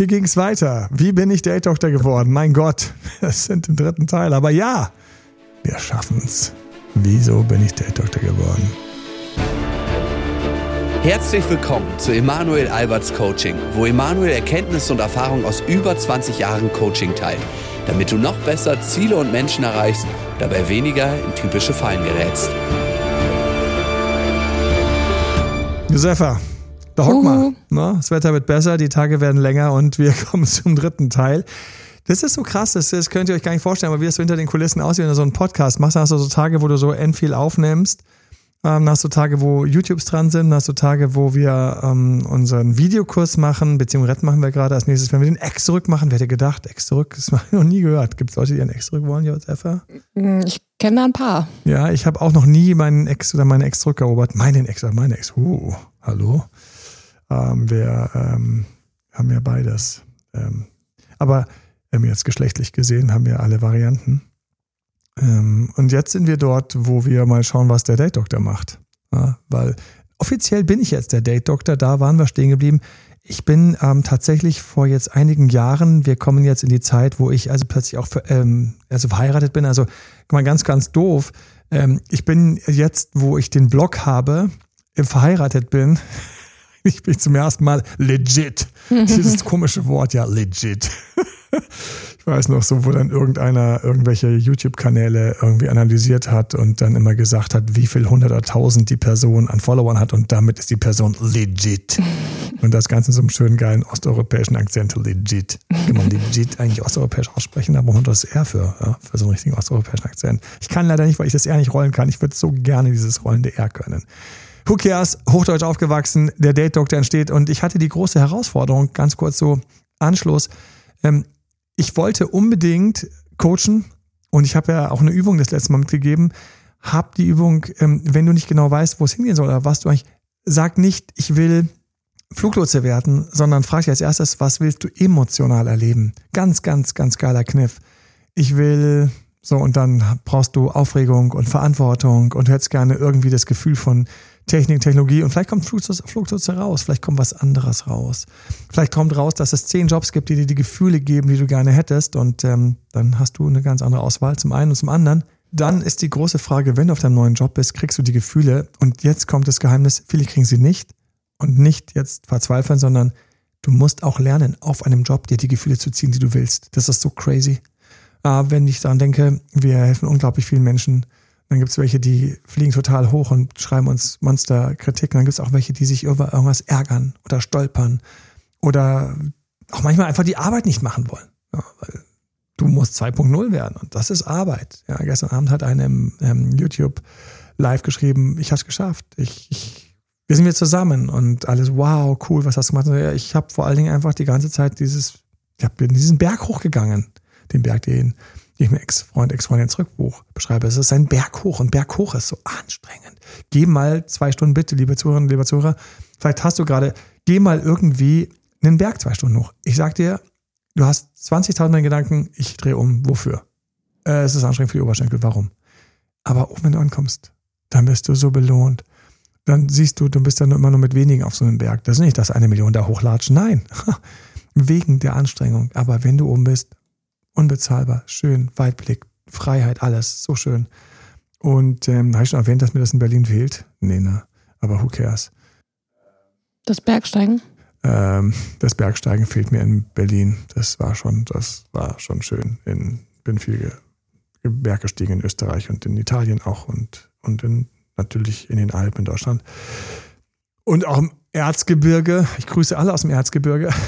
wie ging's weiter? Wie bin ich Date Doktor geworden? Mein Gott, wir sind im dritten Teil. Aber ja, wir schaffen's. Wieso bin ich Date Doktor geworden? Herzlich willkommen zu Emanuel Alberts Coaching, wo Emanuel Erkenntnisse und Erfahrung aus über 20 Jahren Coaching teilt, damit du noch besser Ziele und Menschen erreichst, dabei weniger in typische Fallen gerätst. Josefa, da hock mal. Ne? Das Wetter wird besser, die Tage werden länger und wir kommen zum dritten Teil. Das ist so krass, das, das könnt ihr euch gar nicht vorstellen, aber wie das so hinter den Kulissen aussieht, wenn du so einen Podcast machst, dann hast du so Tage, wo du so end viel aufnimmst. Ähm, dann hast du Tage, wo YouTubes dran sind, dann hast du Tage, wo wir ähm, unseren Videokurs machen, beziehungsweise machen wir gerade als nächstes, wenn wir den Ex zurück machen, wer hätte gedacht, Ex zurück, das habe ich noch nie gehört. Gibt es Leute, die einen Ex zurück wollen, Josefa? Mm, ich kenne da ein paar. Ja, ich habe auch noch nie meinen Ex oder meine Ex zurückerobert. Meinen Ex oder meine Ex. Uh, hallo. Ähm, wir ähm, haben ja beides. Ähm, aber ähm, jetzt geschlechtlich gesehen haben wir alle Varianten. Ähm, und jetzt sind wir dort, wo wir mal schauen, was der Date-Doktor macht. Ja, weil offiziell bin ich jetzt der Date-Doktor, da waren wir stehen geblieben. Ich bin ähm, tatsächlich vor jetzt einigen Jahren, wir kommen jetzt in die Zeit, wo ich also plötzlich auch ähm, also verheiratet bin, also mal ganz, ganz doof. Ich bin jetzt, wo ich den Blog habe, verheiratet bin, ich bin zum ersten Mal legit. Dieses komische Wort, ja, legit. Ich weiß noch so, wo dann irgendeiner irgendwelche YouTube-Kanäle irgendwie analysiert hat und dann immer gesagt hat, wie viel hunderttausend die Person an Followern hat und damit ist die Person legit. Und das Ganze so einem schönen, geilen osteuropäischen Akzent, legit. Kann man legit eigentlich osteuropäisch aussprechen, braucht man das R für, ja, für so einen richtigen osteuropäischen Akzent. Ich kann leider nicht, weil ich das R nicht rollen kann. Ich würde so gerne dieses rollende R können. Who cares? Hochdeutsch aufgewachsen, der Date-Doktor entsteht und ich hatte die große Herausforderung, ganz kurz so Anschluss. Ähm, ich wollte unbedingt coachen und ich habe ja auch eine Übung das letzte Mal mitgegeben. Hab die Übung, ähm, wenn du nicht genau weißt, wo es hingehen soll oder was du eigentlich, sag nicht, ich will Fluglotse werden, sondern frag dich als erstes, was willst du emotional erleben? Ganz, ganz, ganz geiler Kniff. Ich will so und dann brauchst du Aufregung und Verantwortung und hättest gerne irgendwie das Gefühl von Technik, Technologie und vielleicht kommt Flugzeuge raus, vielleicht kommt was anderes raus. Vielleicht kommt raus, dass es zehn Jobs gibt, die dir die Gefühle geben, die du gerne hättest und ähm, dann hast du eine ganz andere Auswahl zum einen und zum anderen. Dann ist die große Frage, wenn du auf deinem neuen Job bist, kriegst du die Gefühle und jetzt kommt das Geheimnis, viele kriegen sie nicht und nicht jetzt verzweifeln, sondern du musst auch lernen, auf einem Job dir die Gefühle zu ziehen, die du willst. Das ist so crazy. Äh, wenn ich daran denke, wir helfen unglaublich vielen Menschen, dann gibt es welche, die fliegen total hoch und schreiben uns Monsterkritiken. Dann gibt es auch welche, die sich über irgendwas ärgern oder stolpern oder auch manchmal einfach die Arbeit nicht machen wollen. Ja, weil du musst 2.0 werden und das ist Arbeit. Ja, gestern Abend hat eine im ähm, YouTube live geschrieben, ich habe es geschafft. Ich, ich, wir sind wieder zusammen und alles, wow, cool, was hast du gemacht? Ich habe vor allen Dingen einfach die ganze Zeit dieses, ich bin diesen Berg hochgegangen, den Berg, den die ich mir Ex-Freund, Ex-Freundin Zurückbuch beschreibe. Es ist ein Berg hoch und Berg hoch ist so anstrengend. Geh mal zwei Stunden bitte, liebe Zuhörerinnen, lieber Zuhörer. Vielleicht hast du gerade, geh mal irgendwie einen Berg zwei Stunden hoch. Ich sag dir, du hast 20.000 Gedanken, ich drehe um. Wofür? Äh, es ist anstrengend für die Oberschenkel. Warum? Aber oben, wenn du ankommst, dann bist du so belohnt. Dann siehst du, du bist dann immer nur mit wenigen auf so einem Berg. Das ist nicht, dass eine Million da hochlatschen. Nein. Wegen der Anstrengung. Aber wenn du oben bist, unbezahlbar, schön, Weitblick, Freiheit, alles, so schön. Und ähm, habe ich schon erwähnt, dass mir das in Berlin fehlt? Nee, ne? Aber who cares? Das Bergsteigen? Ähm, das Bergsteigen fehlt mir in Berlin. Das war schon, das war schon schön. In, bin viel Berg gestiegen in Österreich und in Italien auch und, und in, natürlich in den Alpen in Deutschland. Und auch im Erzgebirge. Ich grüße alle aus dem Erzgebirge.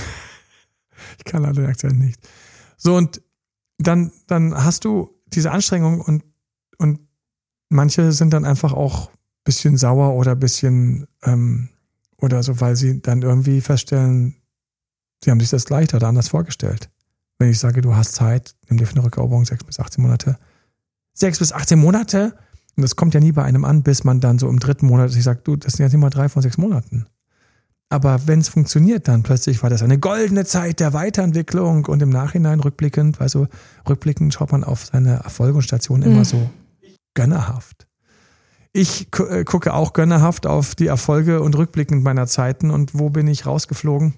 Ich kann alle den Akzent nicht. So, und dann, dann hast du diese Anstrengung und, und manche sind dann einfach auch ein bisschen sauer oder ein bisschen ähm, oder so, weil sie dann irgendwie feststellen, sie haben sich das leichter oder anders vorgestellt. Wenn ich sage, du hast Zeit, nimm dir für eine Rückeroberung sechs bis 18 Monate. Sechs bis 18 Monate? Und das kommt ja nie bei einem an, bis man dann so im dritten Monat, ich sage, du, das sind ja nicht mal drei von sechs Monaten. Aber wenn es funktioniert, dann plötzlich war das eine goldene Zeit der Weiterentwicklung und im Nachhinein rückblickend, also rückblickend schaut man auf seine Erfolge und Stationen immer mhm. so gönnerhaft. Ich äh, gucke auch gönnerhaft auf die Erfolge und rückblickend meiner Zeiten und wo bin ich rausgeflogen?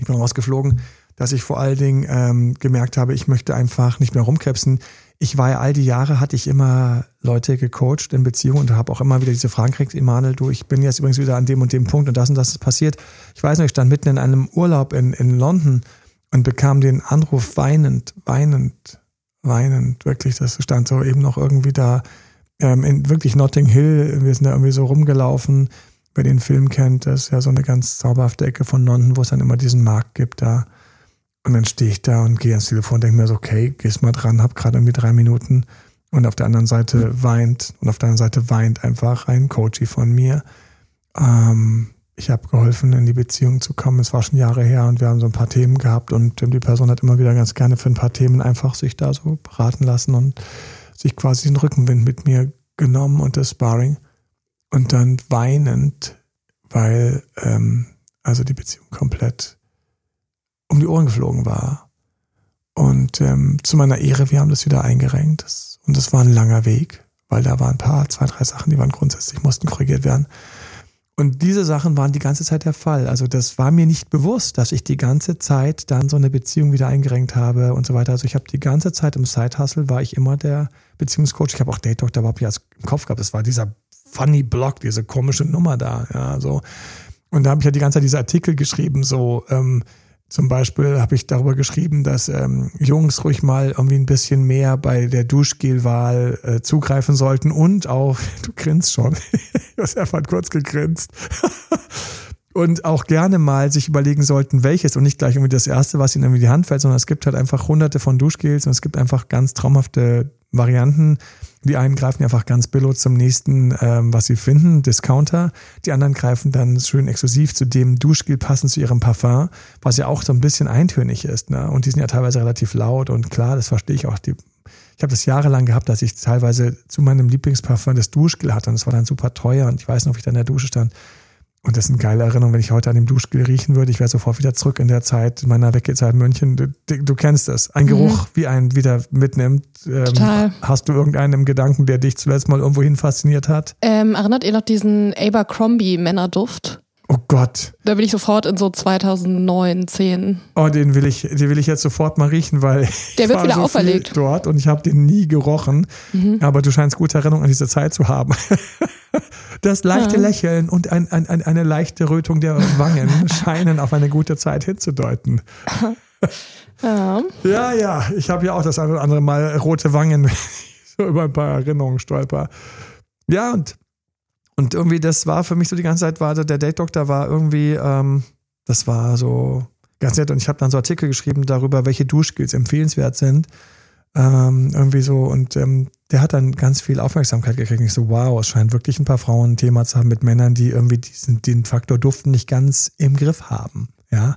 Ich bin rausgeflogen dass ich vor allen Dingen ähm, gemerkt habe, ich möchte einfach nicht mehr rumkrebsen. Ich war ja all die Jahre, hatte ich immer Leute gecoacht in Beziehungen und habe auch immer wieder diese Fragen gekriegt, Emanuel, du, ich bin jetzt übrigens wieder an dem und dem Punkt und das und das ist passiert. Ich weiß noch, ich stand mitten in einem Urlaub in, in London und bekam den Anruf weinend, weinend, weinend, wirklich, das stand so eben noch irgendwie da, ähm, in wirklich Notting Hill, wir sind da irgendwie so rumgelaufen, wer den Film kennt, das ist ja so eine ganz zauberhafte Ecke von London, wo es dann immer diesen Markt gibt da. Und dann stehe ich da und gehe ans Telefon und denke mir so, okay, gehst mal dran, hab gerade irgendwie drei Minuten. Und auf der anderen Seite weint, und auf der anderen Seite weint einfach ein Coachy von mir. Ähm, ich habe geholfen, in die Beziehung zu kommen. Es war schon Jahre her und wir haben so ein paar Themen gehabt und die Person hat immer wieder ganz gerne für ein paar Themen einfach sich da so beraten lassen und sich quasi den Rückenwind mit mir genommen und das Sparring und dann weinend, weil ähm, also die Beziehung komplett um die Ohren geflogen war. Und ähm, zu meiner Ehre, wir haben das wieder eingerenkt. Das, und das war ein langer Weg, weil da waren ein paar, zwei, drei Sachen, die waren grundsätzlich, mussten korrigiert werden. Und diese Sachen waren die ganze Zeit der Fall. Also das war mir nicht bewusst, dass ich die ganze Zeit dann so eine Beziehung wieder eingerenkt habe und so weiter. Also ich habe die ganze Zeit im Side-Hustle war ich immer der Beziehungscoach. Ich habe auch Date Doctor überhaupt nicht im Kopf gehabt. Das war dieser funny Blog, diese komische Nummer da. Ja, so. Und da habe ich ja die ganze Zeit diese Artikel geschrieben, so ähm, zum Beispiel habe ich darüber geschrieben, dass ähm, Jungs ruhig mal irgendwie ein bisschen mehr bei der Duschgelwahl äh, zugreifen sollten und auch, du grinst schon, Josef hat kurz gegrinst, und auch gerne mal sich überlegen sollten, welches und nicht gleich irgendwie das erste, was ihnen irgendwie die Hand fällt, sondern es gibt halt einfach hunderte von Duschgels und es gibt einfach ganz traumhafte Varianten die einen greifen einfach ganz billig zum nächsten, ähm, was sie finden, Discounter. Die anderen greifen dann schön exklusiv zu dem Duschgel passend zu ihrem Parfum, was ja auch so ein bisschen eintönig ist. Ne? Und die sind ja teilweise relativ laut und klar, das verstehe ich auch. Die, ich habe das jahrelang gehabt, dass ich teilweise zu meinem Lieblingsparfum das Duschgel hatte und das war dann super teuer und ich weiß noch, wie ich da in der Dusche stand und das sind geile Erinnerungen, wenn ich heute an dem Duschgel riechen würde. Ich wäre sofort wieder zurück in der Zeit meiner Weggezeit in München. Du, du, kennst das. Ein mhm. Geruch, wie einen wieder mitnimmt. Ähm, Total. Hast du irgendeinen im Gedanken, der dich zuletzt mal irgendwohin fasziniert hat? Ähm, erinnert ihr noch diesen Abercrombie Männerduft? Oh Gott. Da bin ich sofort in so 2009, 10. Oh, den will ich, den will ich jetzt sofort mal riechen, weil der wird wieder so auferlegt dort und ich habe den nie gerochen. Mhm. Aber du scheinst gute Erinnerungen an diese Zeit zu haben. Das leichte ja. Lächeln und ein, ein, ein, eine leichte Rötung der Wangen scheinen auf eine gute Zeit hinzudeuten. Ja, ja, ja. ich habe ja auch das eine oder andere Mal rote Wangen, so über ein paar Erinnerungen stolper. Ja, und und irgendwie, das war für mich so die ganze Zeit, war der Date-Doktor war irgendwie, ähm, das war so ganz nett. Und ich habe dann so Artikel geschrieben darüber, welche Duschgels empfehlenswert sind. Ähm, irgendwie so. Und ähm, der hat dann ganz viel Aufmerksamkeit gekriegt. Und ich so, wow, es scheint wirklich ein paar Frauen ein Thema zu haben mit Männern, die irgendwie diesen, den Faktor Duft nicht ganz im Griff haben. Ja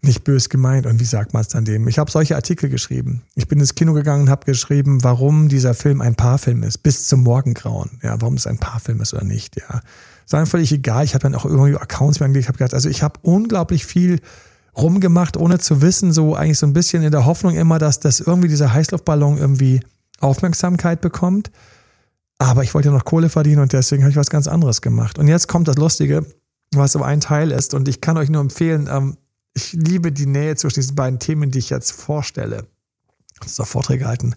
nicht bös gemeint. Und wie sagt man es dann dem? Ich habe solche Artikel geschrieben. Ich bin ins Kino gegangen und habe geschrieben, warum dieser Film ein Paarfilm ist, bis zum Morgengrauen. Ja, warum es ein Paarfilm ist oder nicht. Ja, ist einem völlig egal. Ich habe dann auch irgendwie Accounts mir angelegt. Ich habe gedacht, also ich habe unglaublich viel rumgemacht, ohne zu wissen, so eigentlich so ein bisschen in der Hoffnung immer, dass das irgendwie dieser Heißluftballon irgendwie Aufmerksamkeit bekommt. Aber ich wollte noch Kohle verdienen und deswegen habe ich was ganz anderes gemacht. Und jetzt kommt das Lustige, was so ein Teil ist. Und ich kann euch nur empfehlen, ähm, ich liebe die Nähe zwischen diesen beiden Themen, die ich jetzt vorstelle. Das ist auch Vorträge halten.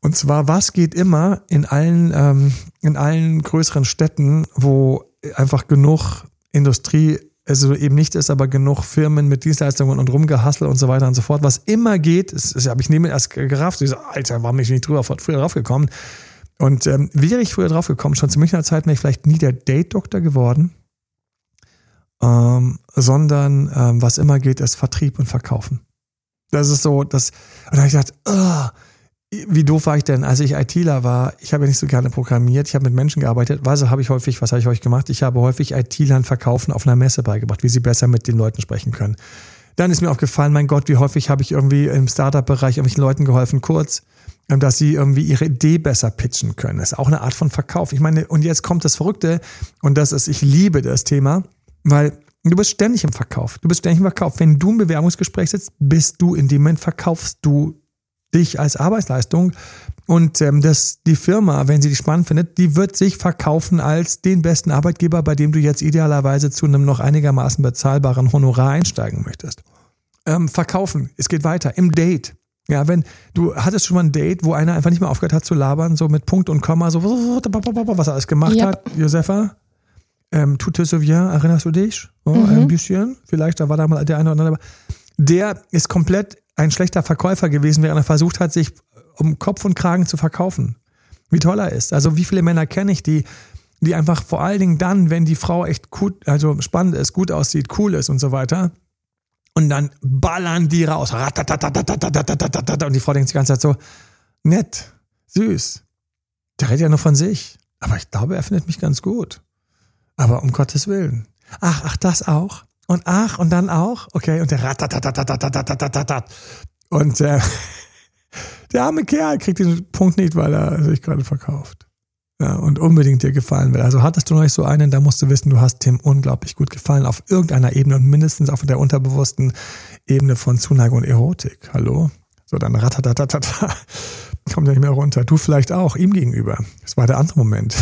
Und zwar, was geht immer in allen, ähm, in allen größeren Städten, wo einfach genug Industrie, also eben nicht ist, aber genug Firmen mit Dienstleistungen und rumgehassel und so weiter und so fort. Was immer geht, ist, ist habe ich neben erst gerafft, so, Alter, warum bin ich nicht drüber, früher drauf gekommen? Und ähm, wäre ich früher drauf gekommen, schon zu Münchner Zeit wäre ich vielleicht nie der Date-Doktor geworden ähm, sondern ähm, was immer geht, ist Vertrieb und Verkaufen. Das ist so, das, und da habe ich gedacht, oh, wie doof war ich denn, als ich ITler war? Ich habe ja nicht so gerne programmiert, ich habe mit Menschen gearbeitet. Also habe ich häufig, was habe ich euch gemacht? Ich habe häufig ITlern Verkaufen auf einer Messe beigebracht, wie sie besser mit den Leuten sprechen können. Dann ist mir aufgefallen, mein Gott, wie häufig habe ich irgendwie im Startup-Bereich irgendwelchen Leuten geholfen, kurz, ähm, dass sie irgendwie ihre Idee besser pitchen können. Das ist auch eine Art von Verkauf. Ich meine, und jetzt kommt das Verrückte, und das ist, ich liebe das Thema. Weil du bist ständig im Verkauf. Du bist ständig im Verkauf. Wenn du im Bewerbungsgespräch sitzt, bist du in dem Moment verkaufst du dich als Arbeitsleistung. Und ähm, das, die Firma, wenn sie dich spannend findet, die wird sich verkaufen als den besten Arbeitgeber, bei dem du jetzt idealerweise zu einem noch einigermaßen bezahlbaren Honorar einsteigen möchtest. Ähm, verkaufen. Es geht weiter. Im Date. Ja, wenn du hattest schon mal ein Date, wo einer einfach nicht mehr aufgehört hat zu labern, so mit Punkt und Komma, so was er alles gemacht Yep. hat, Josefa ähm, Tute souviens, erinnerst du dich? Oh, mhm. Ein bisschen, vielleicht, da war da mal der eine oder andere. Der ist komplett ein schlechter Verkäufer gewesen, während er versucht hat, sich äh, um Kopf und Kragen zu verkaufen. Wie toll er ist. Also wie viele Männer kenne ich, die, die einfach vor allen Dingen dann, wenn die Frau echt gut, also spannend ist, gut aussieht, cool ist und so weiter, und dann ballern die raus. Und die Frau denkt die ganze Zeit so, nett, süß. Der redet ja nur von sich. Aber ich glaube, er findet mich ganz gut. Aber um Gottes Willen. Ach, ach, das auch. Und ach, und dann auch. Okay, und der Ratatatatatatatatatat. Und äh, der arme Kerl kriegt den Punkt nicht, weil er sich gerade verkauft. Ja, und unbedingt dir gefallen will. Also hattest du noch nicht so einen, da musst du wissen, du hast Tim unglaublich gut gefallen auf irgendeiner Ebene und mindestens auf der unterbewussten Ebene von Zuneigung und Erotik. Hallo? So, dann ratatatatata. Kommt ja nicht mehr runter. Du vielleicht auch, ihm gegenüber. Das war der andere Moment.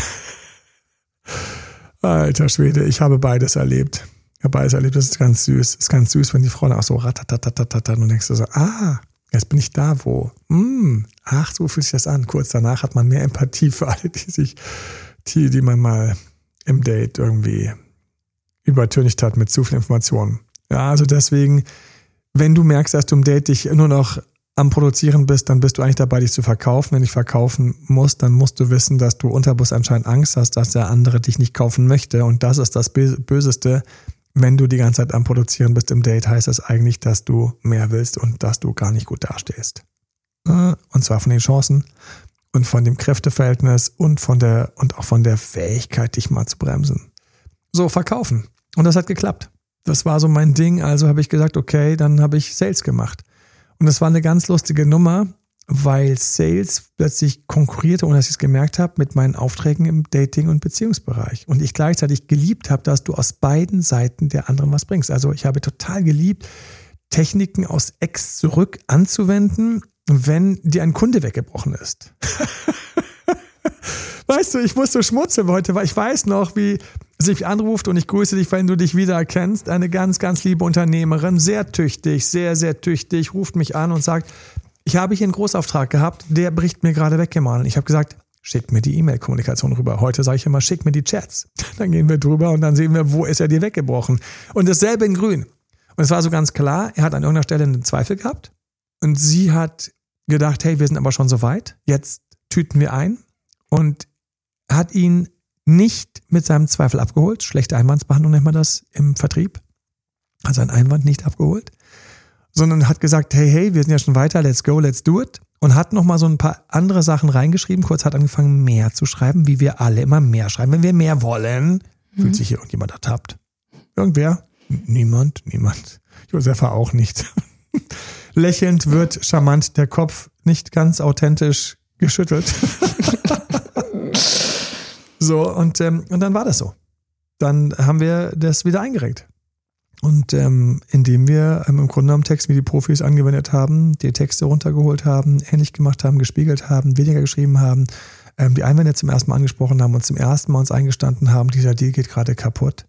Alter Schwede, ich habe beides erlebt. Ich habe beides erlebt, das ist ganz süß. Das ist ganz süß, wenn die Frau dann auch so ratatatatata und denkst du so, ah, jetzt bin ich da, wo? Hm, ach, so fühlt sich das an. Kurz danach hat man mehr Empathie für alle, die sich, die, die man mal im Date irgendwie übertönigt hat mit zu viel Informationen. Ja, also deswegen, wenn du merkst, dass du im Date dich nur noch am Produzieren bist, dann bist du eigentlich dabei, dich zu verkaufen. Wenn dich verkaufen musst, dann musst du wissen, dass du unterbewusst anscheinend Angst hast, dass der andere dich nicht kaufen möchte. Und das ist das Bö- Böseste. Wenn du die ganze Zeit am Produzieren bist im Date, heißt das eigentlich, dass du mehr willst und dass du gar nicht gut dastehst. Äh, Und zwar von den Chancen und von dem Kräfteverhältnis und von der, und auch von der Fähigkeit, dich mal zu bremsen. So, verkaufen. Und das hat geklappt. Das war so mein Ding. Also habe ich gesagt, okay, dann habe ich Sales gemacht. Und das war eine ganz lustige Nummer, weil Sales plötzlich konkurrierte, ohne dass ich es gemerkt habe, mit meinen Aufträgen im Dating- und Beziehungsbereich. Und ich gleichzeitig geliebt habe, dass du aus beiden Seiten der anderen was bringst. Also ich habe total geliebt, Techniken aus Ex zurück anzuwenden, wenn dir ein Kunde weggebrochen ist. Weißt du, ich muss so schmunzeln heute, weil ich weiß noch, wie sie mich anruft und ich grüße dich, wenn du dich wiedererkennst. Eine ganz, ganz liebe Unternehmerin, sehr tüchtig, sehr, sehr tüchtig, ruft mich an und sagt, ich habe hier einen Großauftrag gehabt, der bricht mir gerade weg, Emanuel. Ich habe gesagt, schick mir die E-Mail-Kommunikation rüber. Heute sage ich immer, schick mir die Chats. Dann gehen wir drüber und dann sehen wir, wo ist er dir weggebrochen. Und dasselbe in grün. Und es war so ganz klar, er hat an irgendeiner Stelle einen Zweifel gehabt und sie hat gedacht, hey, wir sind aber schon so weit, jetzt tüten wir ein und hat ihn nicht mit seinem Zweifel abgeholt. Schlechte Einwandsbehandlung nennt man das im Vertrieb. Hat seinen Einwand nicht abgeholt, sondern hat gesagt, hey, hey, wir sind ja schon weiter, let's go, let's do it. Und hat nochmal so ein paar andere Sachen reingeschrieben. Kurz hat angefangen, mehr zu schreiben, wie wir alle immer mehr schreiben. Wenn wir mehr wollen, fühlt sich hier irgendjemand ertappt. Irgendwer? Niemand, niemand. Josefa auch nicht. Lächelnd wird charmant der Kopf nicht ganz authentisch geschüttelt. so, und, ähm, und dann war das so. Dann haben wir das wieder eingerenkt. Und ähm, indem wir ähm, im Grunde genommen Text wie die Profis angewendet haben, die Texte runtergeholt haben, ähnlich gemacht haben, gespiegelt haben, weniger geschrieben haben, ähm, die Einwände zum ersten Mal angesprochen haben und zum ersten Mal uns eingestanden haben, dieser Deal geht gerade kaputt.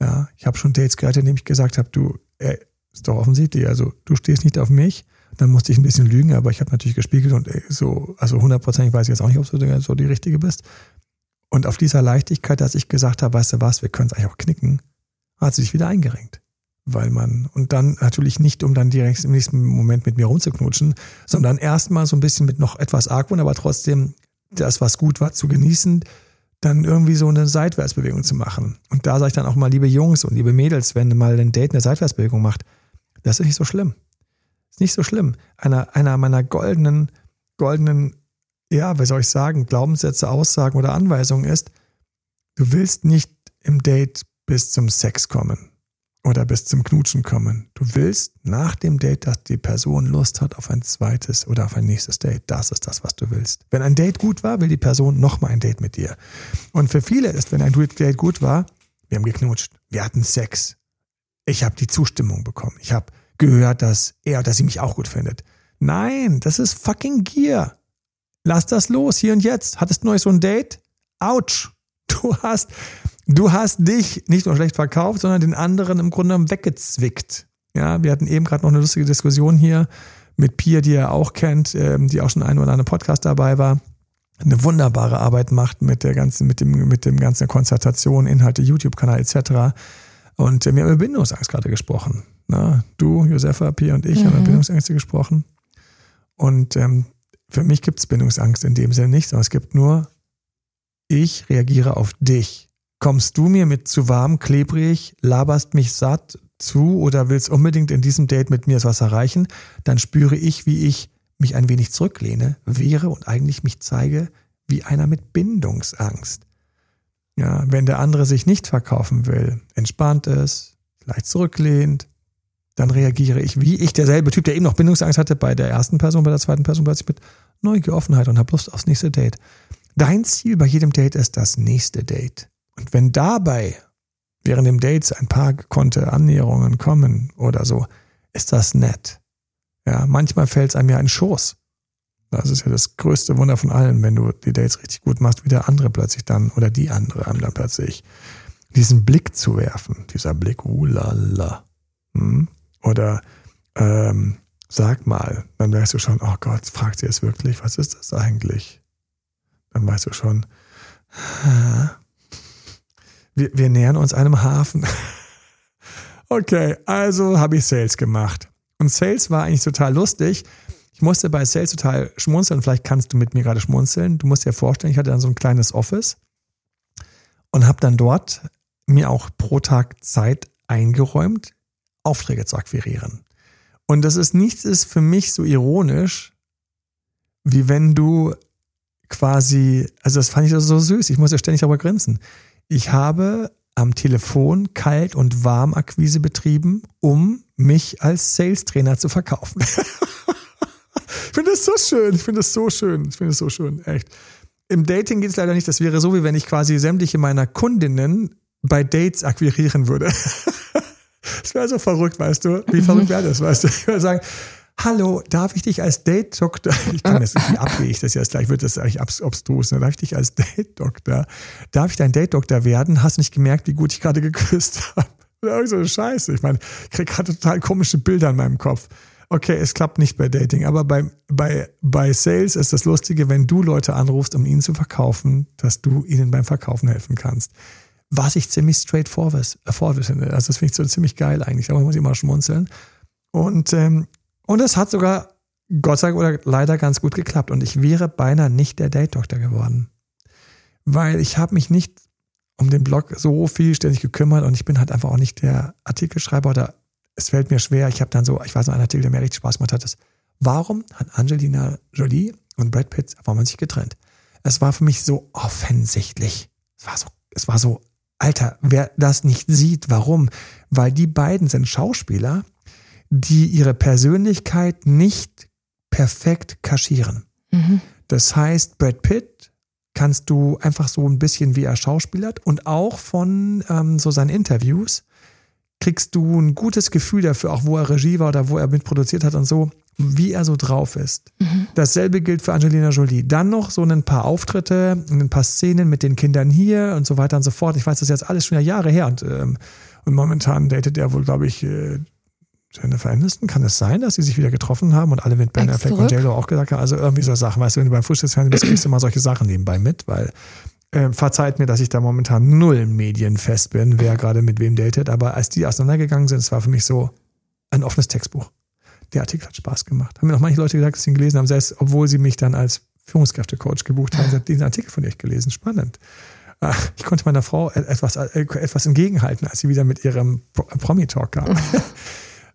Ja, ich habe schon Dates gehabt, in denen ich gesagt habe, du, ey, ist doch offensichtlich, also du stehst nicht auf mich. Dann musste ich ein bisschen lügen, aber ich habe natürlich gespiegelt und ey, so, also hundertprozentig weiß ich jetzt auch nicht, ob du so die Richtige bist. Und auf dieser Leichtigkeit, dass ich gesagt habe, weißt du was, wir können es eigentlich auch knicken, hat sie sich wieder eingerenkt. Weil man, und dann natürlich nicht, um dann direkt im nächsten Moment mit mir rumzuknutschen, sondern erstmal so ein bisschen mit noch etwas Argwohn, aber trotzdem das, was gut war, zu genießen, dann irgendwie so eine Seitwärtsbewegung zu machen. Und da sage ich dann auch mal, liebe Jungs und liebe Mädels, wenn mal ein Date eine Seitwärtsbewegung macht, das ist nicht so schlimm. Ist nicht so schlimm. Einer, einer meiner goldenen, goldenen, ja, wie soll ich sagen, Glaubenssätze, Aussagen oder Anweisungen ist, du willst nicht im Date bis zum Sex kommen oder bis zum Knutschen kommen. Du willst nach dem Date, dass die Person Lust hat auf ein zweites oder auf ein nächstes Date. Das ist das, was du willst. Wenn ein Date gut war, will die Person nochmal ein Date mit dir. Und für viele ist, wenn ein Date gut war, wir haben geknutscht, wir hatten Sex. Ich habe die Zustimmung bekommen. Ich habe gehört, dass er, dass sie mich auch gut findet. Nein, das ist fucking Gier. Lass das los, hier und jetzt. Hattest du neulich so ein Date? Autsch. Du hast, du hast dich nicht nur schlecht verkauft, sondern den anderen im Grunde weggezwickt. Ja, wir hatten eben gerade noch eine lustige Diskussion hier mit Pia, die ihr auch kennt, ähm, die auch schon ein oder andere Podcast dabei war. Eine wunderbare Arbeit macht mit der ganzen, mit dem, mit dem ganzen Konzertation, Inhalte, YouTube-Kanal etc. Und äh, wir haben über Bindungsangst gerade gesprochen. Na, du, Josefa, Pia und ich haben über Bindungsängste gesprochen. Und ähm, für mich gibt es Bindungsangst in dem Sinne nicht, sondern es gibt nur, ich reagiere auf dich. Kommst du mir mit zu warm, klebrig, laberst mich satt zu oder willst unbedingt in diesem Date mit mir etwas erreichen, dann spüre ich, wie ich mich ein wenig zurücklehne, wehre und eigentlich mich zeige wie einer mit Bindungsangst. Ja, wenn der andere sich nicht verkaufen will, entspannt ist, leicht zurücklehnt, dann reagiere ich wie ich, derselbe Typ, der eben noch Bindungsangst hatte bei der ersten Person, bei der zweiten Person plötzlich mit Neugier, Offenheit und hab Lust aufs nächste Date. Dein Ziel bei jedem Date ist das nächste Date. Und wenn dabei während dem Dates ein paar gekonnte Annäherungen kommen oder so, ist das nett. Ja, manchmal fällt es einem ja in Schoß. Das ist ja das größte Wunder von allen, wenn du die Dates richtig gut machst, wie der andere plötzlich dann oder die andere einem dann plötzlich diesen Blick zu werfen. Dieser Blick, uh la Hm? Oder ähm, sag mal, dann weißt du schon, oh Gott, fragt sie es wirklich, was ist das eigentlich? Dann weißt du schon, wir, wir nähern uns einem Hafen. okay, also habe ich Sales gemacht. Und Sales war eigentlich total lustig. Ich musste bei Sales total schmunzeln. Vielleicht kannst du mit mir gerade schmunzeln. Du musst dir vorstellen, ich hatte dann so ein kleines Office und habe dann dort mir auch pro Tag Zeit eingeräumt, Aufträge zu akquirieren. Und das ist nichts ist für mich so ironisch, wie wenn du quasi, also das fand ich so süß, ich muss ja ständig darüber grinsen. Ich habe am Telefon Kalt- und Warmakquise betrieben, um mich als Sales-Trainer zu verkaufen. ich finde das so schön. Ich finde das so schön. Ich finde das so schön. Echt. Im Dating geht es leider nicht. Das wäre so, wie wenn ich quasi sämtliche meiner Kundinnen bei Dates akquirieren würde. Das wäre so verrückt, weißt du? Wie verrückt wäre das, weißt du? Ich würde sagen, Hallo, darf ich dich als Date-Doktor, ich kann das nicht, abgehe ich das jetzt gleich, wird das eigentlich obstrus, ne? darf ich dich als Date-Doktor, darf ich dein Date-Doktor werden? Hast nicht gemerkt, wie gut ich gerade geküsst habe? Irgend so eine Scheiße. Ich meine, ich kriege gerade total komische Bilder in meinem Kopf. Okay, es klappt nicht bei Dating, aber bei, bei, bei Sales ist das Lustige, wenn du Leute anrufst, um ihnen zu verkaufen, dass du ihnen beim Verkaufen helfen kannst. Was ich ziemlich straightforward finde. Also das finde ich so ziemlich geil eigentlich, aber man muss immer schmunzeln. Und ähm, und es hat sogar, Gott sei Dank oder leider ganz gut geklappt. Und ich wäre beinahe nicht der Date-Doktor geworden. Weil ich habe mich nicht um den Blog so vielständig gekümmert und ich bin halt einfach auch nicht der Artikelschreiber oder es fällt mir schwer. Ich habe dann so, ich weiß noch, einen Artikel, der mir richtig Spaß gemacht hat, ist, warum hat Angelina Jolie und Brad Pitt, warum haben sich getrennt? Es war für mich so offensichtlich. Es war so, es war so, Alter, wer das nicht sieht, warum? Weil die beiden sind Schauspieler, die ihre Persönlichkeit nicht perfekt kaschieren. Mhm. Das heißt, Brad Pitt kannst du einfach so ein bisschen wie er schauspielert und auch von ähm, so seinen Interviews kriegst du ein gutes Gefühl dafür, auch wo er Regie war oder wo er mitproduziert hat und so, wie er so drauf ist. Mhm. Dasselbe gilt für Angelina Jolie. Dann noch so ein paar Auftritte, ein paar Szenen mit den Kindern hier und so weiter und so fort. Ich weiß, das ist jetzt alles schon Jahre her und, ähm, und momentan datet er wohl, glaube ich, äh, Jennifer Aniston, kann es sein, dass sie sich wieder getroffen haben und alle mit Ben Affleck und JLo auch gesagt haben, also irgendwie so Sachen, weißt du, wenn du beim Frühstücksfernsehen bist, kriegst du immer solche Sachen nebenbei mit, weil äh, verzeiht mir, dass ich da momentan null medienfest bin, wer gerade mit wem datet, aber als die auseinandergegangen sind, es war für mich so ein offenes Textbuch. Der Artikel hat Spaß gemacht. Haben mir noch manche Leute gesagt, dass sie ihn gelesen haben, selbst obwohl sie mich dann als Führungskräftecoach gebucht haben, diesen Artikel von dir gelesen. Spannend. Ah, ich konnte meiner Frau etwas, äh, etwas entgegenhalten, als sie wieder mit ihrem Promi-Talk kam.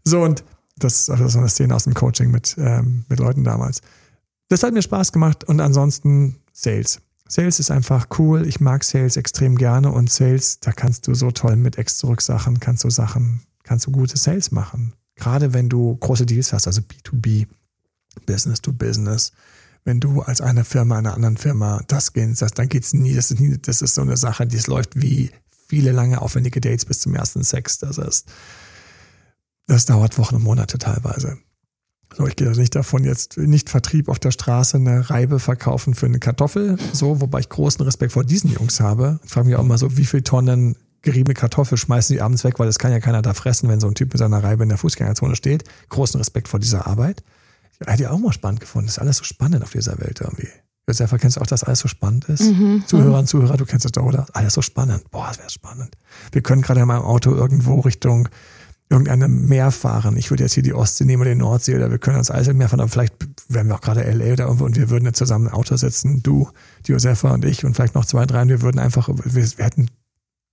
So, und das ist also so eine Szene aus dem Coaching mit, ähm, mit Leuten damals. Das hat mir Spaß gemacht und ansonsten Sales. Sales ist einfach cool. Ich mag Sales extrem gerne und Sales, da kannst du so toll mit Ex-Zurück-Sachen, kannst du Sachen, kannst du gute Sales machen. Gerade wenn du große Deals hast, also B2B, Business to Business. Wenn du als eine Firma einer anderen Firma das gehen sagst, dann geht's nie. Das ist nie, das ist so eine Sache, die es läuft wie viele lange aufwendige Dates bis zum ersten Sex. Das ist, das dauert Wochen und Monate teilweise. So, ich gehe also nicht davon jetzt nicht Vertrieb auf der Straße eine Reibe verkaufen für eine Kartoffel, so, wobei ich großen Respekt vor diesen Jungs habe. Ich frage mich auch immer so, wie viele Tonnen geriebene Kartoffel, schmeißen die abends weg, weil das kann ja keiner da fressen, wenn so ein Typ mit seiner Reibe in der Fußgängerzone steht. Großen Respekt vor dieser Arbeit. Hätte ich auch mal spannend gefunden. Das ist alles so spannend auf dieser Welt irgendwie. Josefa, kennst du auch, dass alles so spannend ist? Mhm. Zuhörer und Zuhörer, du kennst das doch, oder? Alles so spannend. Boah, das wäre spannend. Wir können gerade in meinem Auto irgendwo Richtung irgendeinem Meer fahren. Ich würde jetzt hier die Ostsee nehmen oder die Nordsee oder wir können ans Eiselmeer fahren, aber vielleicht wären wir auch gerade LA oder irgendwo und wir würden jetzt zusammen im Auto sitzen, du, die Josefa und ich und vielleicht noch zwei, drei und wir würden einfach, wir, wir hätten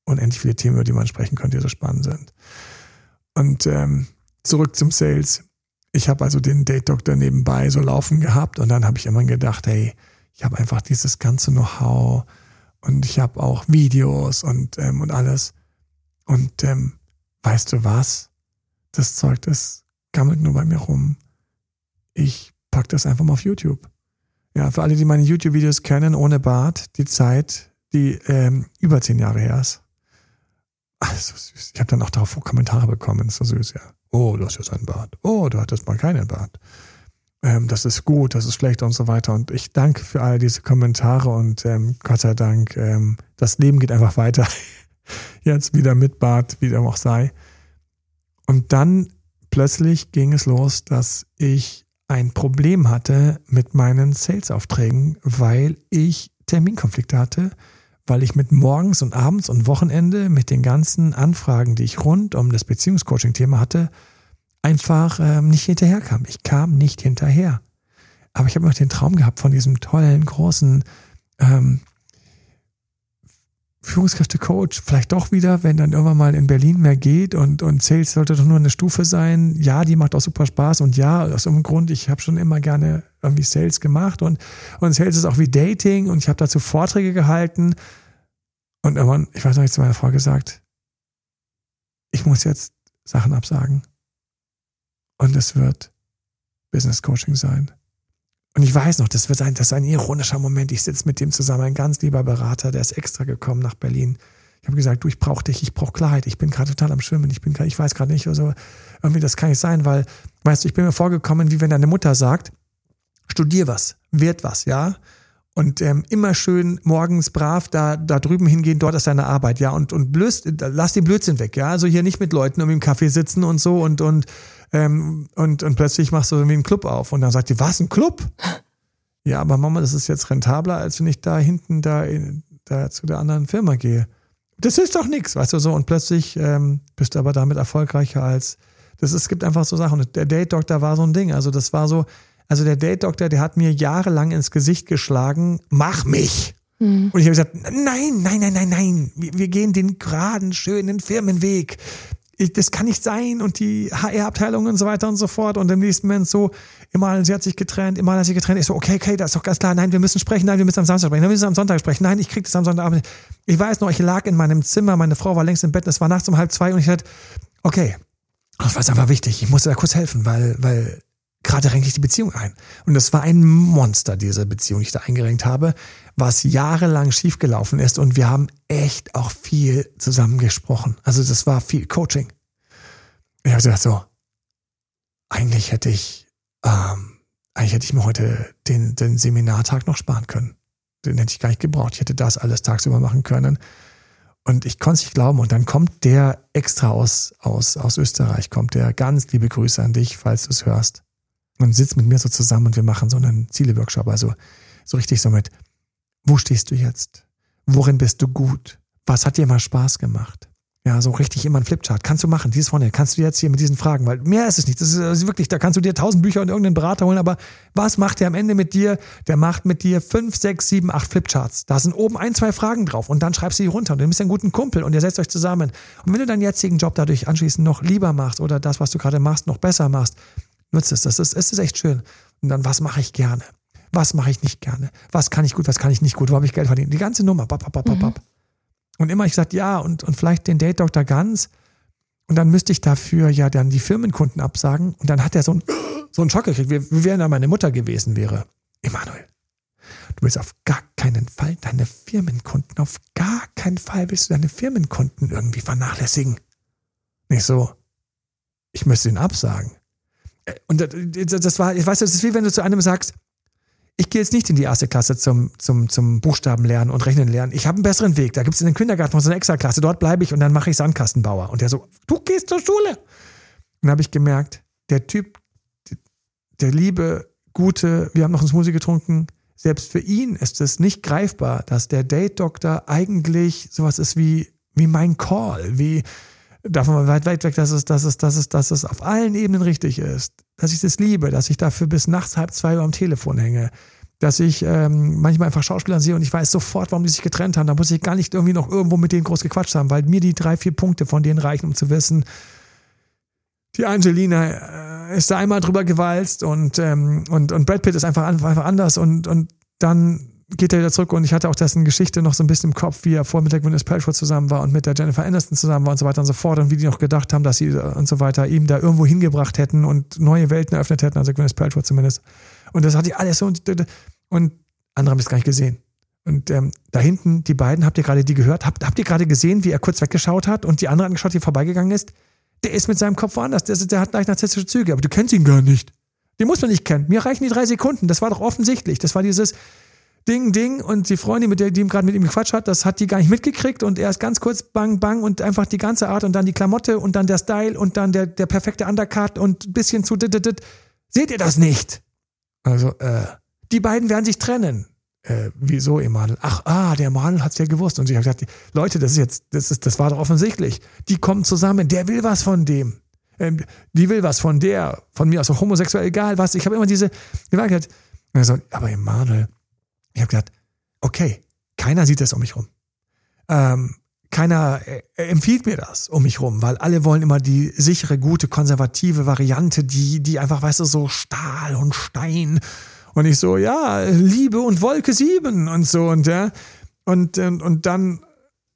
unendlich viele Themen, über die man sprechen könnte, die so spannend sind. Und ähm, zurück zum Sales. Ich habe also den Date Doctor nebenbei so laufen gehabt und dann habe ich immer gedacht, hey, ich habe einfach dieses ganze Know-how und ich habe auch Videos und, ähm, und alles. Und ähm, weißt du was? Das Zeug, das gammelt nur bei mir rum. Ich pack das einfach mal auf YouTube. Ja, für alle, die meine YouTube-Videos kennen, ohne Bart, die Zeit, die ähm, über zehn Jahre her ist. Ach, so süß. Ich habe dann auch darauf Kommentare bekommen. So süß, ja. Oh, du hast jetzt einen Bart. Oh, du hattest mal keinen Bart. Ähm, das ist gut, das ist schlecht und so weiter. Und ich danke für all diese Kommentare und ähm, Gott sei Dank, ähm, das Leben geht einfach weiter. Jetzt wieder mit Bart, wie dem auch sei. Und dann plötzlich ging es los, dass ich ein Problem hatte mit meinen Sales-Aufträgen, weil ich Terminkonflikte hatte weil ich mit morgens und abends und Wochenende mit den ganzen Anfragen, die ich rund um das Beziehungscoaching-Thema hatte, einfach ähm, nicht hinterherkam. Ich kam nicht hinterher. Aber ich habe noch den Traum gehabt von diesem tollen, großen ähm, Führungskräfte-Coach. Vielleicht doch wieder, wenn dann irgendwann mal in Berlin mehr geht und, und Sales sollte doch nur eine Stufe sein. Ja, die macht auch super Spaß und ja, aus irgendeinem Grund, ich habe schon immer gerne irgendwie Sales gemacht und, und Sales ist auch wie Dating und ich habe dazu Vorträge gehalten und irgendwann, ich weiß noch nicht zu meiner Frau gesagt, ich muss jetzt Sachen absagen. Und es wird Business Coaching sein. Und ich weiß noch, das wird ein, das ist ein ironischer Moment. Ich sitze mit dem zusammen, ein ganz lieber Berater, der ist extra gekommen nach Berlin. Ich habe gesagt, du, ich brauche dich, ich brauche Klarheit. Ich bin gerade total am Schwimmen. Ich bin, ich weiß gerade nicht, also irgendwie das kann nicht sein, weil, weißt du, ich bin mir vorgekommen, wie wenn deine Mutter sagt, studier was, wird was, ja. Und ähm, immer schön morgens brav da, da drüben hingehen, dort ist deine Arbeit, ja. Und, und blöd, lass den Blödsinn weg, ja. Also hier nicht mit Leuten um im Café sitzen und so und, und, ähm, und, und plötzlich machst du irgendwie einen Club auf. Und dann sagt die, was, ein Club? Ja, aber Mama, das ist jetzt rentabler, als wenn ich da hinten da, da zu der anderen Firma gehe. Das ist doch nichts, weißt du so. Und plötzlich ähm, bist du aber damit erfolgreicher als. Das ist, es gibt einfach so Sachen. Der Date Doctor war so ein Ding. Also das war so, also der Date-Doktor, der hat mir jahrelang ins Gesicht geschlagen, mach mich. Mhm. Und ich habe gesagt, nein, nein, nein, nein, nein, wir, wir gehen den geraden, schönen Firmenweg. Ich, das kann nicht sein und die HR-Abteilung und so weiter und so fort. Und im nächsten Moment so, immer sie hat sich getrennt, immer hat sich getrennt, ich so, okay, okay, das ist doch ganz klar, nein, wir müssen sprechen, nein, wir müssen am Samstag sprechen, wir müssen am Sonntag sprechen, nein, ich krieg das am Sonntag. Ich weiß noch, ich lag in meinem Zimmer, meine Frau war längst im Bett, es war nachts um halb zwei und ich dachte, okay, das war einfach wichtig, ich musste da kurz helfen, weil, weil gerade renke ich die Beziehung ein. Und das war ein Monster, diese Beziehung, die ich da eingerenkt habe, was jahrelang schiefgelaufen ist. Und wir haben echt auch viel zusammen gesprochen. Also das war viel Coaching. Ich habe gesagt, so, eigentlich hätte ich, ähm, eigentlich hätte ich mir heute den, den Seminartag noch sparen können. Den hätte ich gar nicht gebraucht. Ich hätte das alles tagsüber machen können. Und ich konnte es nicht glauben. Und dann kommt der extra aus, aus, aus Österreich, kommt der. Ganz liebe Grüße an dich, falls du es hörst und sitzt mit mir so zusammen und wir machen so einen Ziele-Workshop. Also so richtig so mit, wo stehst du jetzt? Worin bist du gut? Was hat dir mal Spaß gemacht? Ja, so richtig immer ein Flipchart. Kannst du machen, dieses vorne. Kannst du jetzt hier mit diesen Fragen, weil mehr ist es nicht. Das ist wirklich, da kannst du dir tausend Bücher und irgendeinen Berater holen, aber was macht der am Ende mit dir? Der macht mit dir fünf, sechs, sieben, acht Flipcharts. Da sind oben ein, zwei Fragen drauf und dann schreibst du die runter und du bist einen guten Kumpel und ihr setzt euch zusammen. Und wenn du deinen jetzigen Job dadurch anschließend noch lieber machst oder das, was du gerade machst, noch besser machst, Nutze es. Das ist, es ist echt schön. Und dann, was mache ich gerne? Was mache ich nicht gerne? Was kann ich gut, was kann ich nicht gut? Wo habe ich Geld verdient? Die ganze Nummer. Bap, bap, bap, mhm. bap. Und immer ich gesagt, ja, und, und vielleicht den Date Dr. Ganz. Und dann müsste ich dafür ja dann die Firmenkunden absagen. Und dann hat er so, ein, so einen Schock gekriegt, wie, wie wenn er meine Mutter gewesen wäre. Emanuel, du willst auf gar keinen Fall deine Firmenkunden, auf gar keinen Fall willst du deine Firmenkunden irgendwie vernachlässigen. Nicht so, ich müsste ihn absagen. Und das war, ich weiß, das ist wie wenn du zu einem sagst, ich gehe jetzt nicht in die erste Klasse zum, zum, zum Buchstaben lernen und Rechnen lernen. Ich habe einen besseren Weg. Da gibt es in den Kindergarten noch so eine extra Klasse. Dort bleibe ich und dann mache ich Sandkastenbauer. Und der so, du gehst zur Schule. Und dann habe ich gemerkt, der Typ, der liebe, gute, wir haben noch einen Smoothie getrunken, selbst für ihn ist es nicht greifbar, dass der Date-Doktor eigentlich sowas ist wie, wie mein Call, wie davon mal weit, weit weg, dass es, dass es, dass es, dass es auf allen Ebenen richtig ist, dass ich das liebe, dass ich dafür bis nachts halb zwei Uhr am Telefon hänge, dass ich ähm, manchmal einfach Schauspieler sehe und ich weiß sofort, warum die sich getrennt haben. Da muss ich gar nicht irgendwie noch irgendwo mit denen groß gequatscht haben, weil mir die drei, vier Punkte von denen reichen, um zu wissen, die Angelina äh, ist da einmal drüber gewalzt und, ähm, und, und Brad Pitt ist einfach, einfach anders und, und dann geht er wieder zurück und ich hatte auch dessen Geschichte noch so ein bisschen im Kopf, wie er vor mit der Gwyneth Paltrow zusammen war und mit der Jennifer Aniston zusammen war und so weiter und so fort und wie die noch gedacht haben, dass sie und so weiter ihm da irgendwo hingebracht hätten und neue Welten eröffnet hätten, also Gwyneth Paltrow zumindest. Und das hat die alles so und, und andere haben es gar nicht gesehen. Und ähm, da hinten, die beiden, habt ihr gerade die gehört? Habt, habt ihr gerade gesehen, wie er kurz weggeschaut hat und die andere angeschaut, die vorbeigegangen ist? Der ist mit seinem Kopf woanders. Der, der hat leicht narzisstische Züge, aber du kennst ihn gar nicht. Den muss man nicht kennen. Mir reichen die drei Sekunden. Das war doch offensichtlich. Das war dieses Ding, Ding und die Freundin, mit der die gerade mit ihm gequatscht hat, das hat die gar nicht mitgekriegt und er ist ganz kurz bang, bang und einfach die ganze Art und dann die Klamotte und dann der Style und dann der, der perfekte Undercut und ein bisschen zu dit, dit, dit. Seht ihr das nicht? Also, äh, die beiden werden sich trennen. Äh, wieso, Emanuel? Ach, ah, der Emanuel hat's ja gewusst. Und ich habe gesagt, Leute, das ist jetzt, das ist, das war doch offensichtlich. Die kommen zusammen, der will was von dem ähm, die will was von der, von mir aus auch homosexuell, egal was. Ich habe immer diese Gewalt also, aber Emanuel, ich habe gedacht, okay, keiner sieht das um mich rum. Ähm, keiner äh, empfiehlt mir das um mich rum, weil alle wollen immer die sichere, gute, konservative Variante, die, die einfach, weißt du, so Stahl und Stein. Und ich so, ja, Liebe und Wolke sieben und so und ja. Und, und, und dann,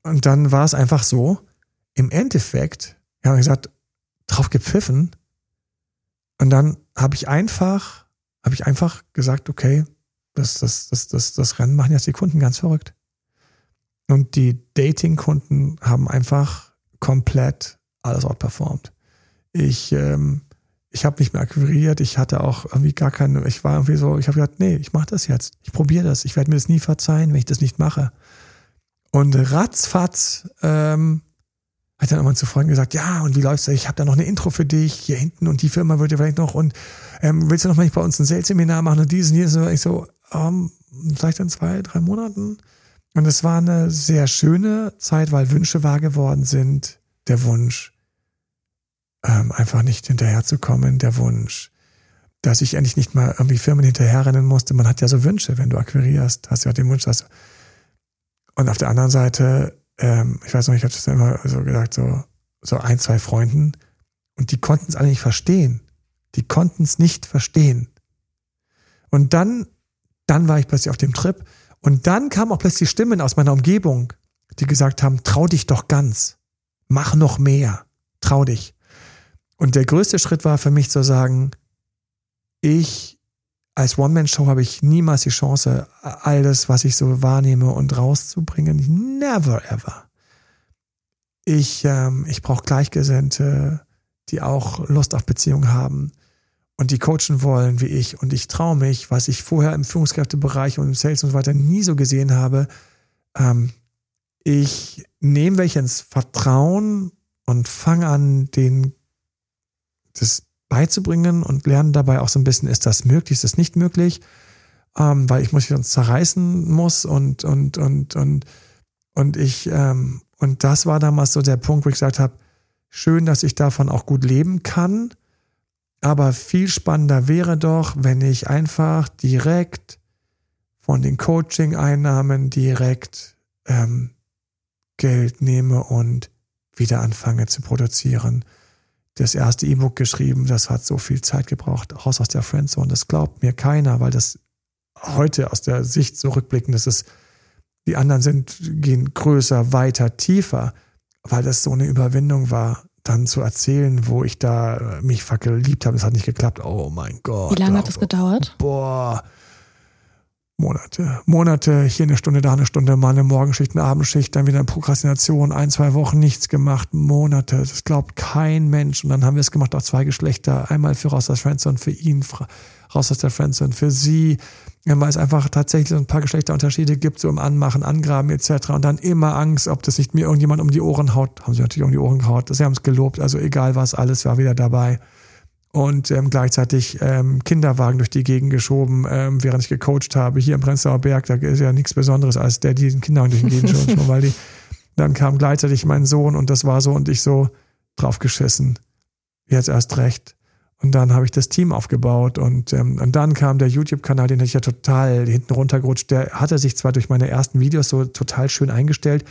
und dann war es einfach so, im Endeffekt, ich habe gesagt, drauf gepfiffen. Und dann habe ich einfach, habe ich einfach gesagt, okay, das, das, das, das, das Rennen machen jetzt die Kunden ganz verrückt. Und die Dating-Kunden haben einfach komplett alles outperformed. Ich, ähm, ich habe nicht mehr akquiriert, ich hatte auch irgendwie gar keine, ich war irgendwie so, ich habe gesagt, nee, ich mache das jetzt. Ich probiere das. Ich werde mir das nie verzeihen, wenn ich das nicht mache. Und ratzfatz ähm, hat dann irgendwann zu Freunden gesagt, ja, und wie läuft's? Ich habe da noch eine Intro für dich hier hinten und die Firma wird ja vielleicht noch und ähm, willst du noch mal nicht bei uns ein Sales-Seminar machen und dieses und jenes? Und ich so, ähm, vielleicht in zwei, drei Monaten. Und es war eine sehr schöne Zeit, weil Wünsche wahr geworden sind. Der Wunsch, ähm, einfach nicht hinterherzukommen, der Wunsch, dass ich endlich nicht mal irgendwie Firmen hinterherrennen musste. Man hat ja so Wünsche, wenn du akquirierst, hast du ja den Wunsch, dass und auf der anderen Seite ähm, ich weiß noch, ich habe das immer so gesagt, so, so ein, zwei Freunden und die konnten es alle nicht verstehen. Die konnten es nicht verstehen. Und dann, dann war ich plötzlich auf dem Trip und dann kamen auch plötzlich Stimmen aus meiner Umgebung, die gesagt haben, trau dich doch ganz. Mach noch mehr. Trau dich. Und der größte Schritt war für mich zu sagen, ich als One-Man-Show habe ich niemals die Chance, all das, was ich so wahrnehme und rauszubringen. Never ever. Ich, ähm, ich brauche Gleichgesinnte, die auch Lust auf Beziehungen haben und die coachen wollen wie ich. Und ich traue mich, was ich vorher im Führungskräftebereich und im Sales und so weiter nie so gesehen habe. Ähm, ich nehme welche ins Vertrauen und fange an, den das beizubringen und lernen dabei auch so ein bisschen, ist das möglich, ist das nicht möglich, ähm, weil ich mich sonst zerreißen muss und, und, und, und, und ich, ähm, und das war damals so der Punkt, wo ich gesagt habe, schön, dass ich davon auch gut leben kann, aber viel spannender wäre doch, wenn ich einfach direkt von den Coaching-Einnahmen direkt ähm, Geld nehme und wieder anfange zu produzieren das erste E-Book geschrieben, das hat so viel Zeit gebraucht, raus aus der Friendzone. Das glaubt mir keiner, weil das heute aus der Sicht so rückblickend ist, die anderen sind, gehen größer, weiter, tiefer, weil das so eine Überwindung war, dann zu erzählen, wo ich da mich verliebt habe. Es hat nicht geklappt. Oh mein Gott. Wie lange hat das gedauert? Boah. Monate. Monate, hier eine Stunde, da eine Stunde, mal eine Morgenschicht, eine Abendschicht, dann wieder eine Prokrastination, ein, zwei Wochen nichts gemacht, Monate. Das glaubt kein Mensch. Und dann haben wir es gemacht, auch zwei Geschlechter. Einmal für Raus aus der Friendzone, für ihn, Raus aus der Friendzone, für sie. Weil es einfach tatsächlich so ein paar Geschlechterunterschiede gibt, so im Anmachen, Angraben etc. Und dann immer Angst, ob das nicht mir irgendjemand um die Ohren haut. Haben sie natürlich um die Ohren gehaut. Sie haben es gelobt, also egal was, alles war wieder dabei. Und ähm, gleichzeitig ähm, Kinderwagen durch die Gegend geschoben, ähm, während ich gecoacht habe. Hier im Prenzlauer Berg, da ist ja nichts Besonderes, als der die diesen Kinderwagen durch die Gegend schoben, weil die, dann kam gleichzeitig mein Sohn und das war so und ich so draufgeschissen. Jetzt erst recht. Und dann habe ich das Team aufgebaut und, ähm, und dann kam der YouTube-Kanal, den hätte ich ja total hinten runtergerutscht. Der hatte sich zwar durch meine ersten Videos so total schön eingestellt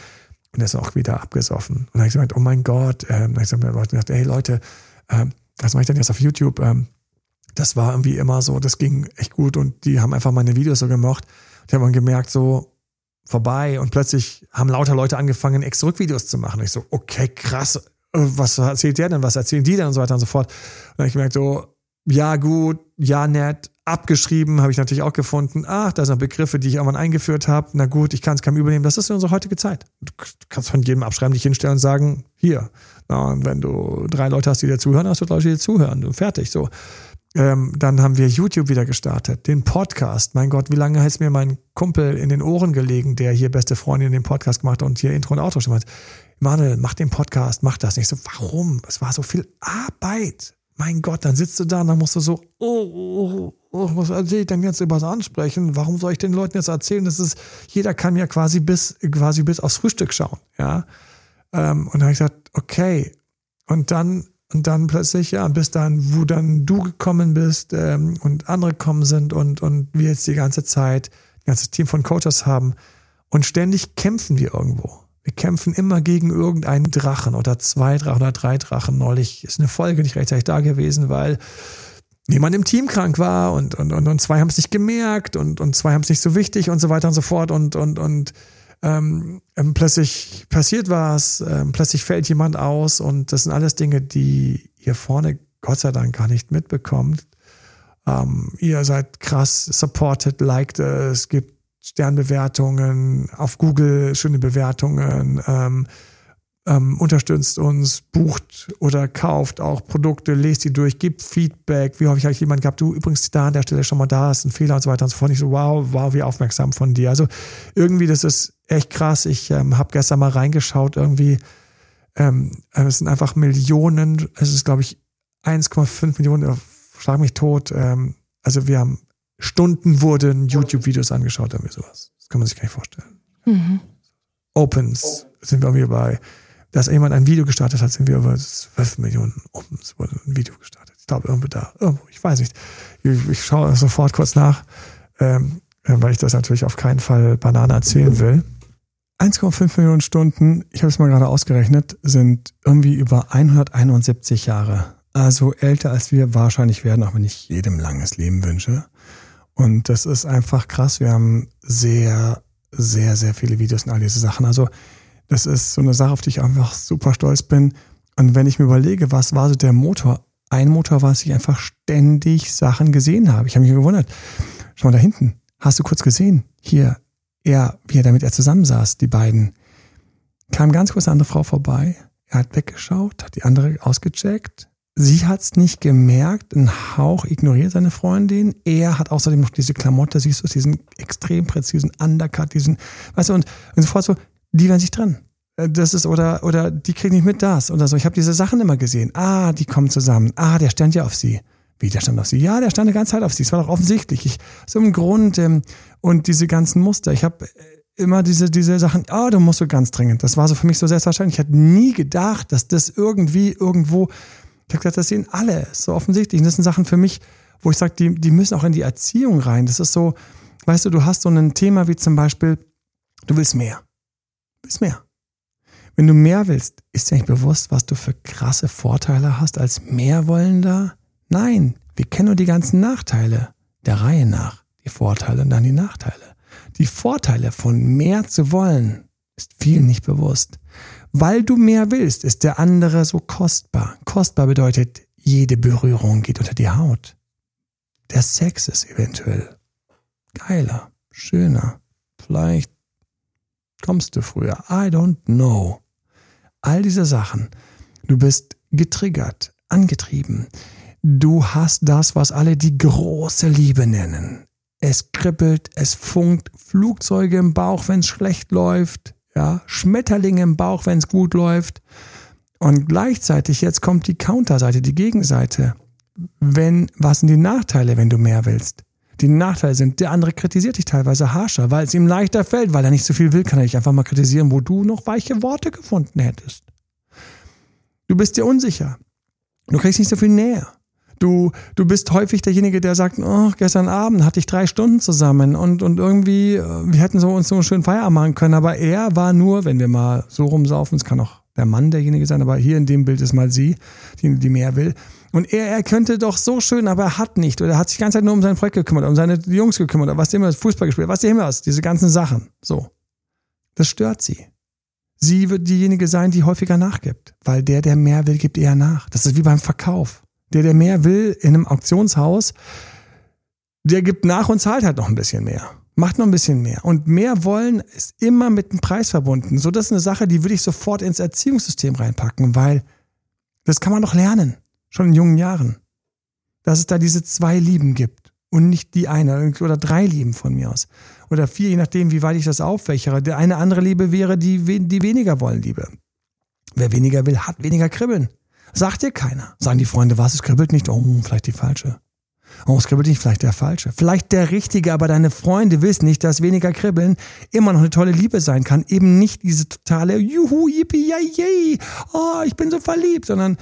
und der ist auch wieder abgesoffen. Und dann habe ich gesagt, oh mein Gott, ähm, dann habe ich gesagt, hey Leute, ähm, was mache ich denn jetzt auf YouTube? Ähm, das war irgendwie immer so, das ging echt gut und die haben einfach meine Videos so gemocht. Die haben dann gemerkt, so vorbei und plötzlich haben lauter Leute angefangen, Ex-Rück-Videos zu machen. Und ich so, okay, krass, was erzählt der denn, was erzählen die denn und so weiter und so fort. Und dann habe ich gemerkt, so, ja gut, ja nett, abgeschrieben habe ich natürlich auch gefunden. Ach, da sind Begriffe, die ich irgendwann eingeführt habe. Na gut, ich kann es kaum übernehmen. Das ist unsere heutige Zeit. Du kannst von jedem abschreiben, dich hinstellen und sagen, hier. Na, und wenn du drei Leute hast, die dir zuhören, hast du Leute, die dir zuhören. Und fertig, so. Ähm, dann haben wir YouTube wieder gestartet, den Podcast. Mein Gott, wie lange hat mir mein Kumpel in den Ohren gelegen, der hier beste Freundin den Podcast gemacht und hier Intro und Outro schon hat. Manuel, mach den Podcast, mach das nicht. So, warum? Es war so viel Arbeit. Mein Gott, dann sitzt du da und dann musst du so, oh, oh, oh, was erzähle ich denn jetzt über das Ansprechen? Warum soll ich den Leuten jetzt erzählen? Das ist, jeder kann mir quasi bis, quasi bis aufs Frühstück schauen, ja. Ähm, und dann habe ich gesagt, okay. Und dann, und dann plötzlich, ja, bis dann, wo dann du gekommen bist ähm, und andere gekommen sind und, und wir jetzt die ganze Zeit ein ganzes Team von Coaches haben und ständig kämpfen wir irgendwo. Wir kämpfen immer gegen irgendeinen Drachen oder zwei Drachen oder drei Drachen. Neulich ist eine Folge nicht rechtzeitig da gewesen, weil jemand im Team krank war und, und, und, und zwei haben es nicht gemerkt und, und zwei haben es nicht so wichtig und so weiter und so fort und, und, und ähm, ähm, plötzlich passiert was, ähm, plötzlich fällt jemand aus und das sind alles Dinge, die ihr vorne Gott sei Dank gar nicht mitbekommt. Ähm, ihr seid krass supported, liked es, gibt Sternbewertungen, auf Google schöne Bewertungen, ähm, ähm, unterstützt uns, bucht oder kauft auch Produkte, lest die durch, gibt Feedback. Wie häufig habe ich jemanden gehabt, du übrigens da an der Stelle schon mal da, ist ein Fehler und so weiter und so fort. Ich so, wow, wow, wie aufmerksam von dir. Also irgendwie, das ist echt krass. Ich ähm, habe gestern mal reingeschaut, irgendwie, ähm, es sind einfach Millionen, es ist, glaube ich, 1,5 Millionen, schlag mich tot. Ähm, also wir haben Stunden wurden YouTube-Videos angeschaut, irgendwie sowas. Das kann man sich gar nicht vorstellen. Mhm. Opens sind wir irgendwie bei, dass jemand ein Video gestartet hat, sind wir über 12 Millionen Opens wurde ein Video gestartet. Ich glaube, irgendwo da, irgendwo, ich weiß nicht. Ich, ich schaue sofort kurz nach, ähm, weil ich das natürlich auf keinen Fall Banane erzählen will. 1,5 Millionen Stunden, ich habe es mal gerade ausgerechnet, sind irgendwie über 171 Jahre. Also älter als wir wahrscheinlich werden, auch wenn ich jedem langes Leben wünsche. Und das ist einfach krass. Wir haben sehr, sehr, sehr viele Videos und all diese Sachen. Also das ist so eine Sache, auf die ich einfach super stolz bin. Und wenn ich mir überlege, was war so der Motor? Ein Motor war, dass ich einfach ständig Sachen gesehen habe. Ich habe mich gewundert. Schau mal da hinten. Hast du kurz gesehen? Hier, er, wie er damit er zusammensaß, die beiden. Kam ganz kurz eine andere Frau vorbei. Er hat weggeschaut, hat die andere ausgecheckt, Sie hat es nicht gemerkt, ein Hauch ignoriert seine Freundin. Er hat außerdem noch diese Klamotte, siehst du, diesen extrem präzisen Undercut, diesen, weißt du, und, und sofort so, die werden sich trennen. Äh, das ist, oder, oder die kriegen nicht mit das oder so. Ich habe diese Sachen immer gesehen. Ah, die kommen zusammen. Ah, der stand ja auf sie. Wie, der stand auf sie? Ja, der stand die ganze Zeit auf sie. Es war doch offensichtlich. Ich, so im Grund, ähm, und diese ganzen Muster. Ich habe äh, immer diese, diese Sachen, ah, oh, du musst so ganz dringend. Das war so für mich so selbstverständlich. Ich hatte nie gedacht, dass das irgendwie irgendwo ich habe gesagt, das sehen alle, so offensichtlich. Und das sind Sachen für mich, wo ich sage, die, die müssen auch in die Erziehung rein. Das ist so, weißt du, du hast so ein Thema wie zum Beispiel, du willst mehr. Du willst mehr. Wenn du mehr willst, ist dir nicht bewusst, was du für krasse Vorteile hast als Mehrwollender? Nein, wir kennen nur die ganzen Nachteile. Der Reihe nach. Die Vorteile und dann die Nachteile. Die Vorteile von mehr zu wollen ist vielen nicht bewusst. Weil du mehr willst, ist der andere so kostbar. Kostbar bedeutet, jede Berührung geht unter die Haut. Der Sex ist eventuell geiler, schöner. Vielleicht kommst du früher. I don't know. All diese Sachen. Du bist getriggert, angetrieben. Du hast das, was alle die große Liebe nennen. es kribbelt, es funkt, Flugzeuge im Bauch, wenn es schlecht läuft, ja, Schmetterlinge im Bauch, wenn es gut läuft. Und gleichzeitig, jetzt kommt die Counterseite, die Gegenseite. Wenn, was sind die Nachteile, wenn du mehr willst? Die Nachteile sind, der andere kritisiert dich teilweise harscher, weil es ihm leichter fällt, weil er nicht so viel will, kann er dich einfach mal kritisieren, wo du noch weiche Worte gefunden hättest. Du bist dir unsicher. Du kriegst nicht so viel Nähe. Du, du bist häufig derjenige, der sagt, oh, gestern Abend hatte ich drei Stunden zusammen und, und irgendwie, äh, wir hätten so uns so einen schönen Feierabend machen können, aber er war nur, wenn wir mal so rumsaufen, es kann auch der Mann derjenige sein, aber hier in dem Bild ist mal sie, die, die mehr will. Und er, er könnte doch so schön, aber er hat nicht. Oder er hat sich die ganze Zeit nur um sein Projekt gekümmert, um seine Jungs gekümmert, oder was immer, Fußball gespielt, was immer ist, diese ganzen Sachen. So. Das stört sie. Sie wird diejenige sein, die häufiger nachgibt. Weil der, der mehr will, gibt eher nach. Das ist wie beim Verkauf. Der, der mehr will in einem Auktionshaus, der gibt nach und zahlt halt noch ein bisschen mehr. Macht noch ein bisschen mehr. Und mehr wollen ist immer mit dem Preis verbunden. So, das ist eine Sache, die würde ich sofort ins Erziehungssystem reinpacken, weil das kann man doch lernen schon in jungen Jahren, dass es da diese zwei Lieben gibt und nicht die eine oder drei Lieben von mir aus oder vier, je nachdem, wie weit ich das auffächere. Der eine andere Liebe wäre die, die weniger wollen Liebe. Wer weniger will, hat weniger Kribbeln. Sagt dir keiner. Sagen die Freunde, was, es kribbelt nicht? Oh, vielleicht die falsche. Oh, es kribbelt nicht, vielleicht der falsche. Vielleicht der richtige, aber deine Freunde wissen nicht, dass weniger Kribbeln immer noch eine tolle Liebe sein kann. Eben nicht diese totale Juhu, yippie, yay, yay, oh, ich bin so verliebt, sondern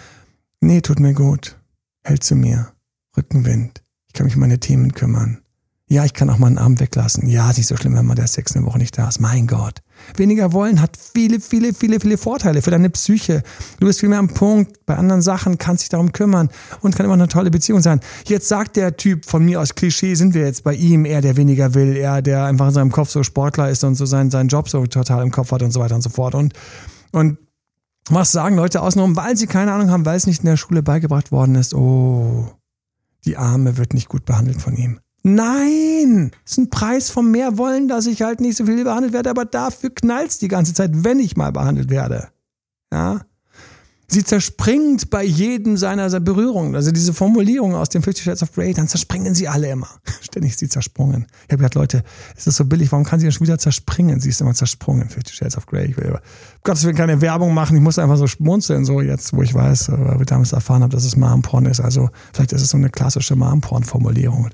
Nee, tut mir gut. Hält zu mir. Rückenwind. Ich kann mich um meine Themen kümmern. Ja, ich kann auch mal einen Arm weglassen. Ja, ist nicht so schlimm, wenn man der Sex eine Woche nicht da ist. Mein Gott. Weniger wollen hat viele, viele, viele, viele Vorteile für deine Psyche. Du bist viel mehr am Punkt. Bei anderen Sachen kannst dich darum kümmern und kann immer eine tolle Beziehung sein. Jetzt sagt der Typ von mir aus Klischee, sind wir jetzt bei ihm, er, der weniger will, er, der einfach in seinem Kopf so Sportler ist und so seinen, seinen Job so total im Kopf hat und so weiter und so fort. Und, und was sagen Leute außenrum, weil sie keine Ahnung haben, weil es nicht in der Schule beigebracht worden ist. Oh, die Arme wird nicht gut behandelt von ihm. Nein, ist ein Preis vom Mehrwollen, dass ich halt nicht so viel behandelt werde, aber dafür knallt's die ganze Zeit, wenn ich mal behandelt werde. Ja, Sie zerspringt bei jedem seiner Berührungen. Also diese Formulierung aus dem Fifty Shades of Grey, dann zerspringen sie alle immer. Ständig ist sie zersprungen. Ich habe gedacht, Leute, ist das so billig? Warum kann sie denn schon wieder zerspringen? Sie ist immer zersprungen, Fifty Shades of Grey. Ich will aber, Gottes Willen keine Werbung machen. Ich muss einfach so schmunzeln, so jetzt, wo ich weiß, äh, weil wir damals erfahren haben, dass es Marmporn ist. Also vielleicht ist es so eine klassische Marmporn-Formulierung.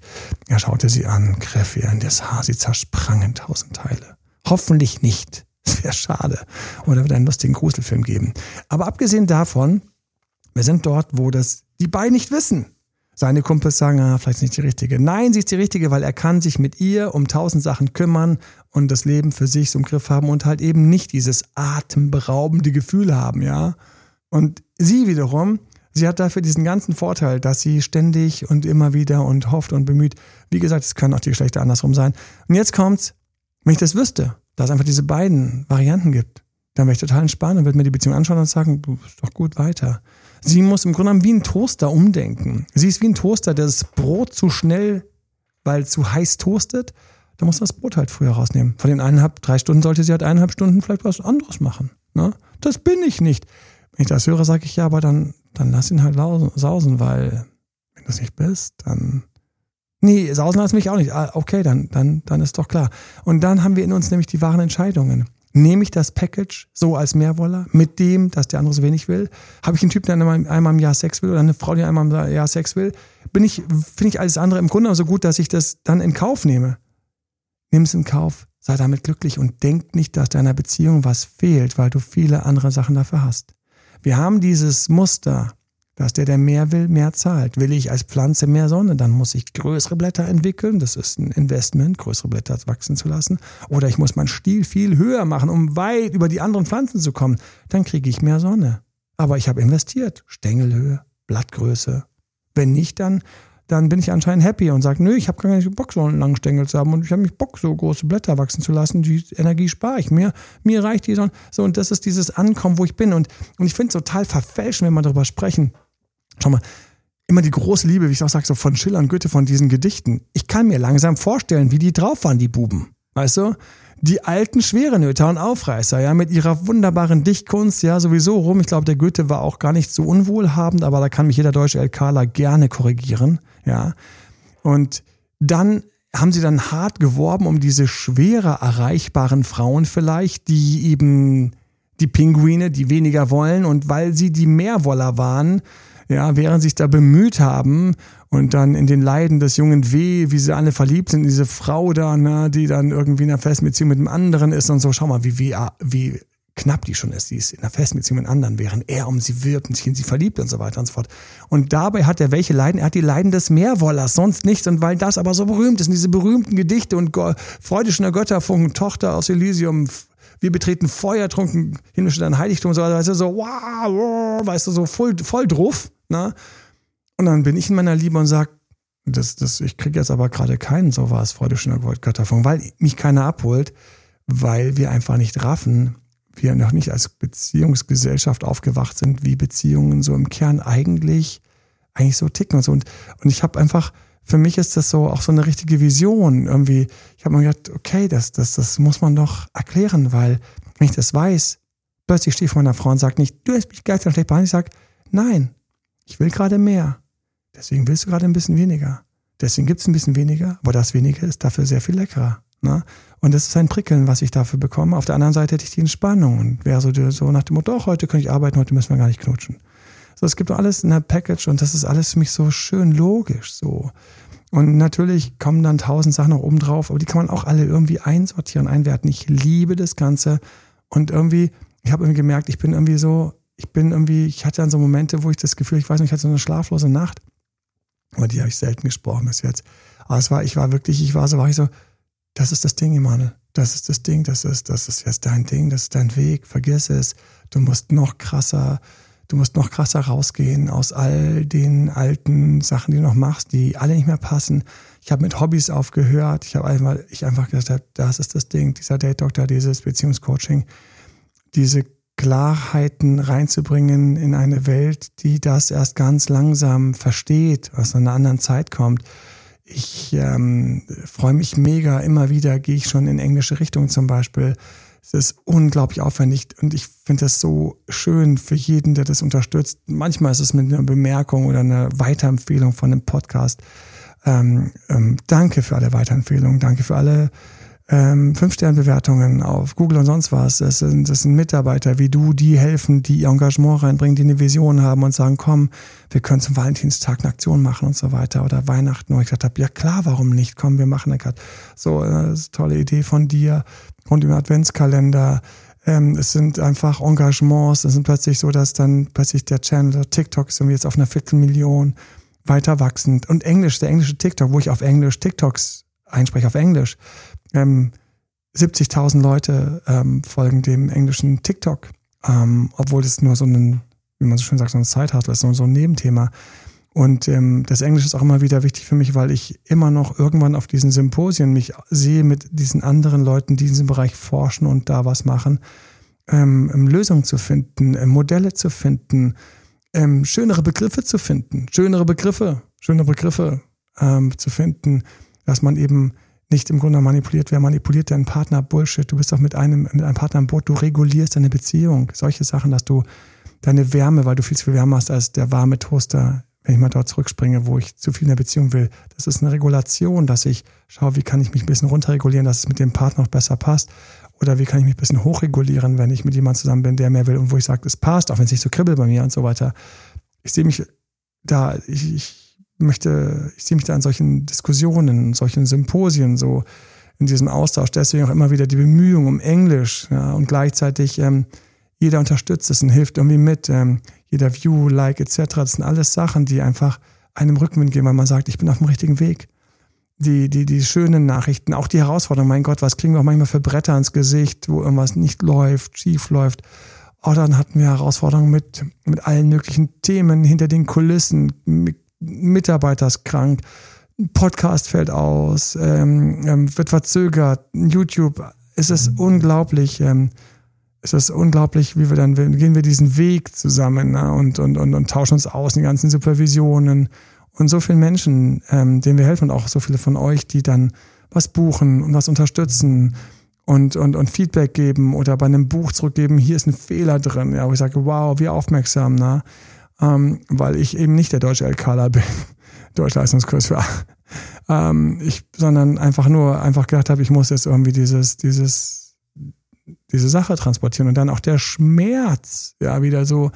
Er schaute sie an, griff ihr in das Haar. Sie zersprang in tausend Teile. Hoffentlich nicht. Das wäre schade. Oder wird einen lustigen Gruselfilm geben. Aber abgesehen davon, wir sind dort, wo das die beiden nicht wissen. Seine Kumpels sagen, ah, vielleicht ist nicht die richtige. Nein, sie ist die richtige, weil er kann sich mit ihr um tausend Sachen kümmern und das Leben für sich im Griff haben und halt eben nicht dieses atemberaubende Gefühl haben, ja. Und sie wiederum, sie hat dafür diesen ganzen Vorteil, dass sie ständig und immer wieder und hofft und bemüht. Wie gesagt, es können auch die Geschlechter andersrum sein. Und jetzt kommt's, wenn ich das wüsste, dass es einfach diese beiden Varianten gibt, dann wäre ich total entspannt und würde mir die Beziehung anschauen und sagen, du bist doch gut weiter. Sie muss im Grunde genommen wie ein Toaster umdenken. Sie ist wie ein Toaster, der das Brot zu schnell, weil zu heiß toastet. Da muss das Brot halt früher rausnehmen. Von den eineinhalb, drei Stunden sollte sie halt eineinhalb Stunden vielleicht was anderes machen. Ne? Das bin ich nicht. Wenn ich das höre, sage ich ja, aber dann, dann lass ihn halt sausen, weil wenn du es nicht bist, dann Nee, sausen lassen mich auch nicht. Ah, okay, dann, dann, dann ist doch klar. Und dann haben wir in uns nämlich die wahren Entscheidungen. Nehme ich das Package so als Mehrwoller mit dem, dass der andere so wenig will? Habe ich einen Typ, der einmal, einmal im Jahr Sex will oder eine Frau, die einmal im Jahr Sex will? Bin ich, finde ich alles andere im Grunde so gut, dass ich das dann in Kauf nehme? Nimm es in Kauf, sei damit glücklich und denk nicht, dass deiner Beziehung was fehlt, weil du viele andere Sachen dafür hast. Wir haben dieses Muster, dass der, der mehr will, mehr zahlt. Will ich als Pflanze mehr Sonne, dann muss ich größere Blätter entwickeln. Das ist ein Investment, größere Blätter wachsen zu lassen. Oder ich muss meinen Stiel viel höher machen, um weit über die anderen Pflanzen zu kommen. Dann kriege ich mehr Sonne. Aber ich habe investiert. Stängelhöhe, Blattgröße. Wenn nicht, dann, dann bin ich anscheinend happy und sage, nö, ich habe gar nicht Bock, so einen langen Stängel zu haben und ich habe mich Bock, so große Blätter wachsen zu lassen. Die Energie spare ich mir. Mir reicht die Sonne. So, und das ist dieses Ankommen, wo ich bin. Und, und ich finde es total verfälschen, wenn wir darüber sprechen Schau mal, immer die große Liebe, wie ich auch sage, so von Schiller und Goethe, von diesen Gedichten. Ich kann mir langsam vorstellen, wie die drauf waren, die Buben. Weißt du? Die alten Schwerenöter und Aufreißer, ja, mit ihrer wunderbaren Dichtkunst, ja, sowieso rum. Ich glaube, der Goethe war auch gar nicht so unwohlhabend, aber da kann mich jeder deutsche LKler gerne korrigieren, ja. Und dann haben sie dann hart geworben um diese schwerer erreichbaren Frauen vielleicht, die eben die Pinguine, die weniger wollen und weil sie die Mehrwoller waren, ja, während sich da bemüht haben und dann in den Leiden des jungen W, wie sie alle verliebt sind, diese Frau da, ne, die dann irgendwie in einer festen Beziehung mit einem anderen ist und so, schau mal, wie, wie, wie knapp die schon ist, die ist in einer festen Beziehung mit einem anderen, während er um sie wirbt und sich in sie verliebt und so weiter und so fort. Und dabei hat er welche Leiden? Er hat die Leiden des Meerwollers, sonst nichts. Und weil das aber so berühmt ist, und diese berühmten Gedichte und Freude schöner Götterfunken, Tochter aus Elysium, wir betreten Feuer, trunken himmlische dein Heiligtum so weißt du, so, wow, weißt du, so voll, voll drauf, ne? Und dann bin ich in meiner Liebe und sag, das, das, ich kriege jetzt aber gerade keinen so was, Freude schöner Götterfunken, weil mich keiner abholt, weil wir einfach nicht raffen, wir noch nicht als Beziehungsgesellschaft aufgewacht sind, wie Beziehungen so im Kern eigentlich, eigentlich so ticken und so. Und, und ich habe einfach, für mich ist das so auch so eine richtige Vision. Irgendwie, ich habe mir gedacht, okay, das, das, das muss man doch erklären, weil wenn ich das weiß, plötzlich stehe ich vor meiner Frau und sage nicht, du hast mich geistig schlecht behandelt. Ich sage, nein, ich will gerade mehr. Deswegen willst du gerade ein bisschen weniger. Deswegen gibt es ein bisschen weniger, aber das weniger ist dafür sehr viel leckerer. Ne? Und das ist ein Prickeln, was ich dafür bekomme. Auf der anderen Seite hätte ich die Entspannung und wäre so, so nach dem Motto, doch, heute kann ich arbeiten, heute müssen wir gar nicht knutschen. So, es gibt alles in der Package und das ist alles für mich so schön logisch, so. Und natürlich kommen dann tausend Sachen noch oben drauf, aber die kann man auch alle irgendwie einsortieren, einwerten. Ich liebe das Ganze und irgendwie, ich habe irgendwie gemerkt, ich bin irgendwie so, ich bin irgendwie, ich hatte dann so Momente, wo ich das Gefühl, ich weiß nicht, ich hatte so eine schlaflose Nacht. Aber die habe ich selten gesprochen bis jetzt. Aber es war, ich war wirklich, ich war so, war ich so, das ist das Ding, Emanuel. Das ist das Ding, das ist, das ist jetzt dein Ding, das ist dein Weg, vergiss es. Du musst noch krasser, du musst noch krasser rausgehen aus all den alten Sachen, die du noch machst, die alle nicht mehr passen. Ich habe mit Hobbys aufgehört. Ich habe einfach, ich einfach gesagt, das ist das Ding, dieser Date Doctor, dieses Beziehungscoaching, diese Klarheiten reinzubringen in eine Welt, die das erst ganz langsam versteht, aus einer anderen Zeit kommt ich ähm, freue mich mega. Immer wieder gehe ich schon in englische Richtung zum Beispiel. Es ist unglaublich aufwendig und ich finde das so schön für jeden, der das unterstützt. Manchmal ist es mit einer Bemerkung oder einer Weiterempfehlung von einem Podcast. Ähm, ähm, danke für alle Weiterempfehlungen, danke für alle ähm, Fünf-Sterne-Bewertungen auf Google und sonst was. Das sind, das sind Mitarbeiter wie du, die helfen, die ihr Engagement reinbringen, die eine Vision haben und sagen, komm, wir können zum Valentinstag eine Aktion machen und so weiter oder Weihnachten. Und ich gesagt habe, ja klar, warum nicht? Komm, wir machen eine so äh, das ist eine tolle Idee von dir und im Adventskalender. Ähm, es sind einfach Engagements. Es sind plötzlich so, dass dann plötzlich der Channel TikTok ist irgendwie jetzt auf einer Viertelmillion weiter wachsend. Und Englisch, der englische TikTok, wo ich auf Englisch TikToks einspreche auf Englisch, ähm, 70.000 Leute ähm, folgen dem englischen TikTok, ähm, obwohl das nur so ein, wie man so schön sagt, so ein Side-Hustle ist, so, ein Nebenthema. Und ähm, das Englisch ist auch immer wieder wichtig für mich, weil ich immer noch irgendwann auf diesen Symposien mich sehe mit diesen anderen Leuten, die in diesem Bereich forschen und da was machen, ähm, ähm Lösungen zu finden, äh, Modelle zu finden, ähm, schönere Begriffe zu finden, schönere Begriffe, schönere Begriffe ähm, zu finden, dass man eben nicht im Grunde manipuliert. Wer manipuliert deinen Partner? Bullshit. Du bist doch mit einem, mit einem Partner im Boot. Du regulierst deine Beziehung. Solche Sachen, dass du deine Wärme, weil du viel zu viel Wärme hast als der warme Toaster, wenn ich mal dort zurückspringe, wo ich zu viel in der Beziehung will. Das ist eine Regulation, dass ich schaue, wie kann ich mich ein bisschen runterregulieren, dass es mit dem Partner noch besser passt. Oder wie kann ich mich ein bisschen hochregulieren, wenn ich mit jemandem zusammen bin, der mehr will und wo ich sage, es passt, auch wenn es nicht so kribbelt bei mir und so weiter. Ich sehe mich da, ich, ich möchte, ich sehe mich da in solchen Diskussionen, solchen Symposien, so in diesem Austausch. Deswegen auch immer wieder die Bemühung um Englisch ja, und gleichzeitig ähm, jeder unterstützt es und hilft irgendwie mit. Ähm, jeder View, Like etc. Das sind alles Sachen, die einfach einem Rückenwind geben, weil man sagt, ich bin auf dem richtigen Weg. Die, die, die schönen Nachrichten, auch die Herausforderungen, mein Gott, was kriegen wir auch manchmal für Bretter ins Gesicht, wo irgendwas nicht läuft, schief läuft. Oh, dann hatten wir Herausforderungen mit, mit allen möglichen Themen hinter den Kulissen, mit Mitarbeiter ist krank, Podcast fällt aus, ähm, ähm, wird verzögert, YouTube, es ist mhm. unglaublich, ähm, es ist unglaublich, wie wir dann, gehen wir diesen Weg zusammen ne, und, und, und, und tauschen uns aus, die ganzen Supervisionen und so vielen Menschen, ähm, denen wir helfen und auch so viele von euch, die dann was buchen und was unterstützen und, und, und Feedback geben oder bei einem Buch zurückgeben, hier ist ein Fehler drin, ja, wo ich sage, wow, wie aufmerksam, ne? Ähm, weil ich eben nicht der deutsche LKler bin. Deutschleistungskurs für ähm, ich, sondern einfach nur einfach gedacht habe, ich muss jetzt irgendwie dieses, dieses, diese Sache transportieren und dann auch der Schmerz, ja, wieder so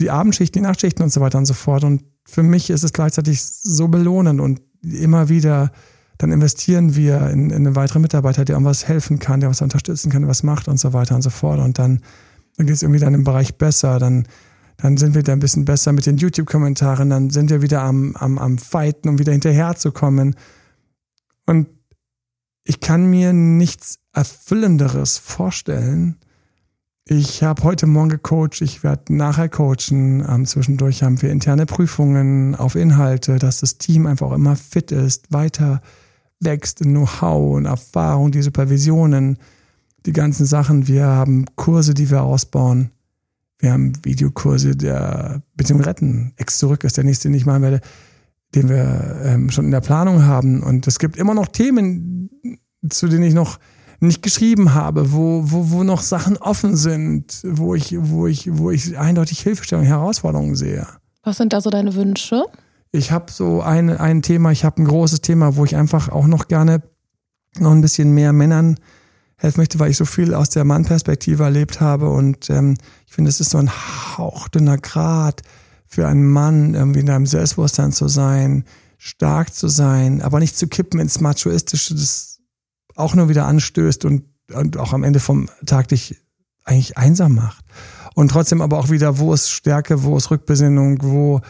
die Abendschichten, die Nachtschichten und so weiter und so fort. Und für mich ist es gleichzeitig so belohnend und immer wieder dann investieren wir in, in einen weiteren Mitarbeiter, der irgendwas helfen kann, der was unterstützen kann, was macht und so weiter und so fort. Und dann, dann geht es irgendwie dann im Bereich besser. Dann, dann sind wir da ein bisschen besser mit den YouTube-Kommentaren. Dann sind wir wieder am, am, am Fighten, um wieder hinterherzukommen. Und ich kann mir nichts Erfüllenderes vorstellen. Ich habe heute Morgen gecoacht, ich werde nachher coachen. Ähm, zwischendurch haben wir interne Prüfungen auf Inhalte, dass das Team einfach immer fit ist, weiter wächst in Know-how und Erfahrung, die Supervisionen, die ganzen Sachen. Wir haben Kurse, die wir ausbauen. Wir haben Videokurse der Beziehung retten. Ex zurück ist der nächste, den ich machen werde, den wir ähm, schon in der Planung haben. Und es gibt immer noch Themen, zu denen ich noch nicht geschrieben habe, wo, wo, wo noch Sachen offen sind, wo ich, wo ich, wo ich eindeutig Hilfestellung, Herausforderungen sehe. Was sind da so deine Wünsche? Ich habe so ein, ein Thema, ich habe ein großes Thema, wo ich einfach auch noch gerne noch ein bisschen mehr Männern helfen möchte, weil ich so viel aus der Mannperspektive erlebt habe. Und ähm, ich finde, es ist so ein hauchdünner Grad für einen Mann, irgendwie in einem Selbstbewusstsein zu sein, stark zu sein, aber nicht zu kippen ins Machoistische, das auch nur wieder anstößt und, und auch am Ende vom Tag dich eigentlich einsam macht. Und trotzdem aber auch wieder, wo ist Stärke, wo ist Rückbesinnung, wo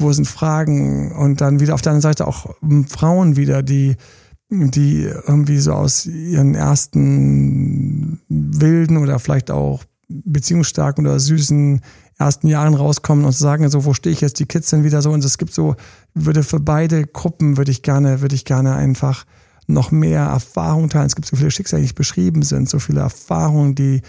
wo sind Fragen und dann wieder auf der anderen Seite auch ähm, Frauen wieder, die die irgendwie so aus ihren ersten wilden oder vielleicht auch beziehungsstarken oder süßen ersten Jahren rauskommen und sagen so, wo stehe ich jetzt? Die Kids sind wieder so und es gibt so, würde für beide Gruppen würde ich gerne, würde ich gerne einfach noch mehr Erfahrung teilen. Es gibt so viele Schicksale, die nicht beschrieben sind, so viele Erfahrungen, die,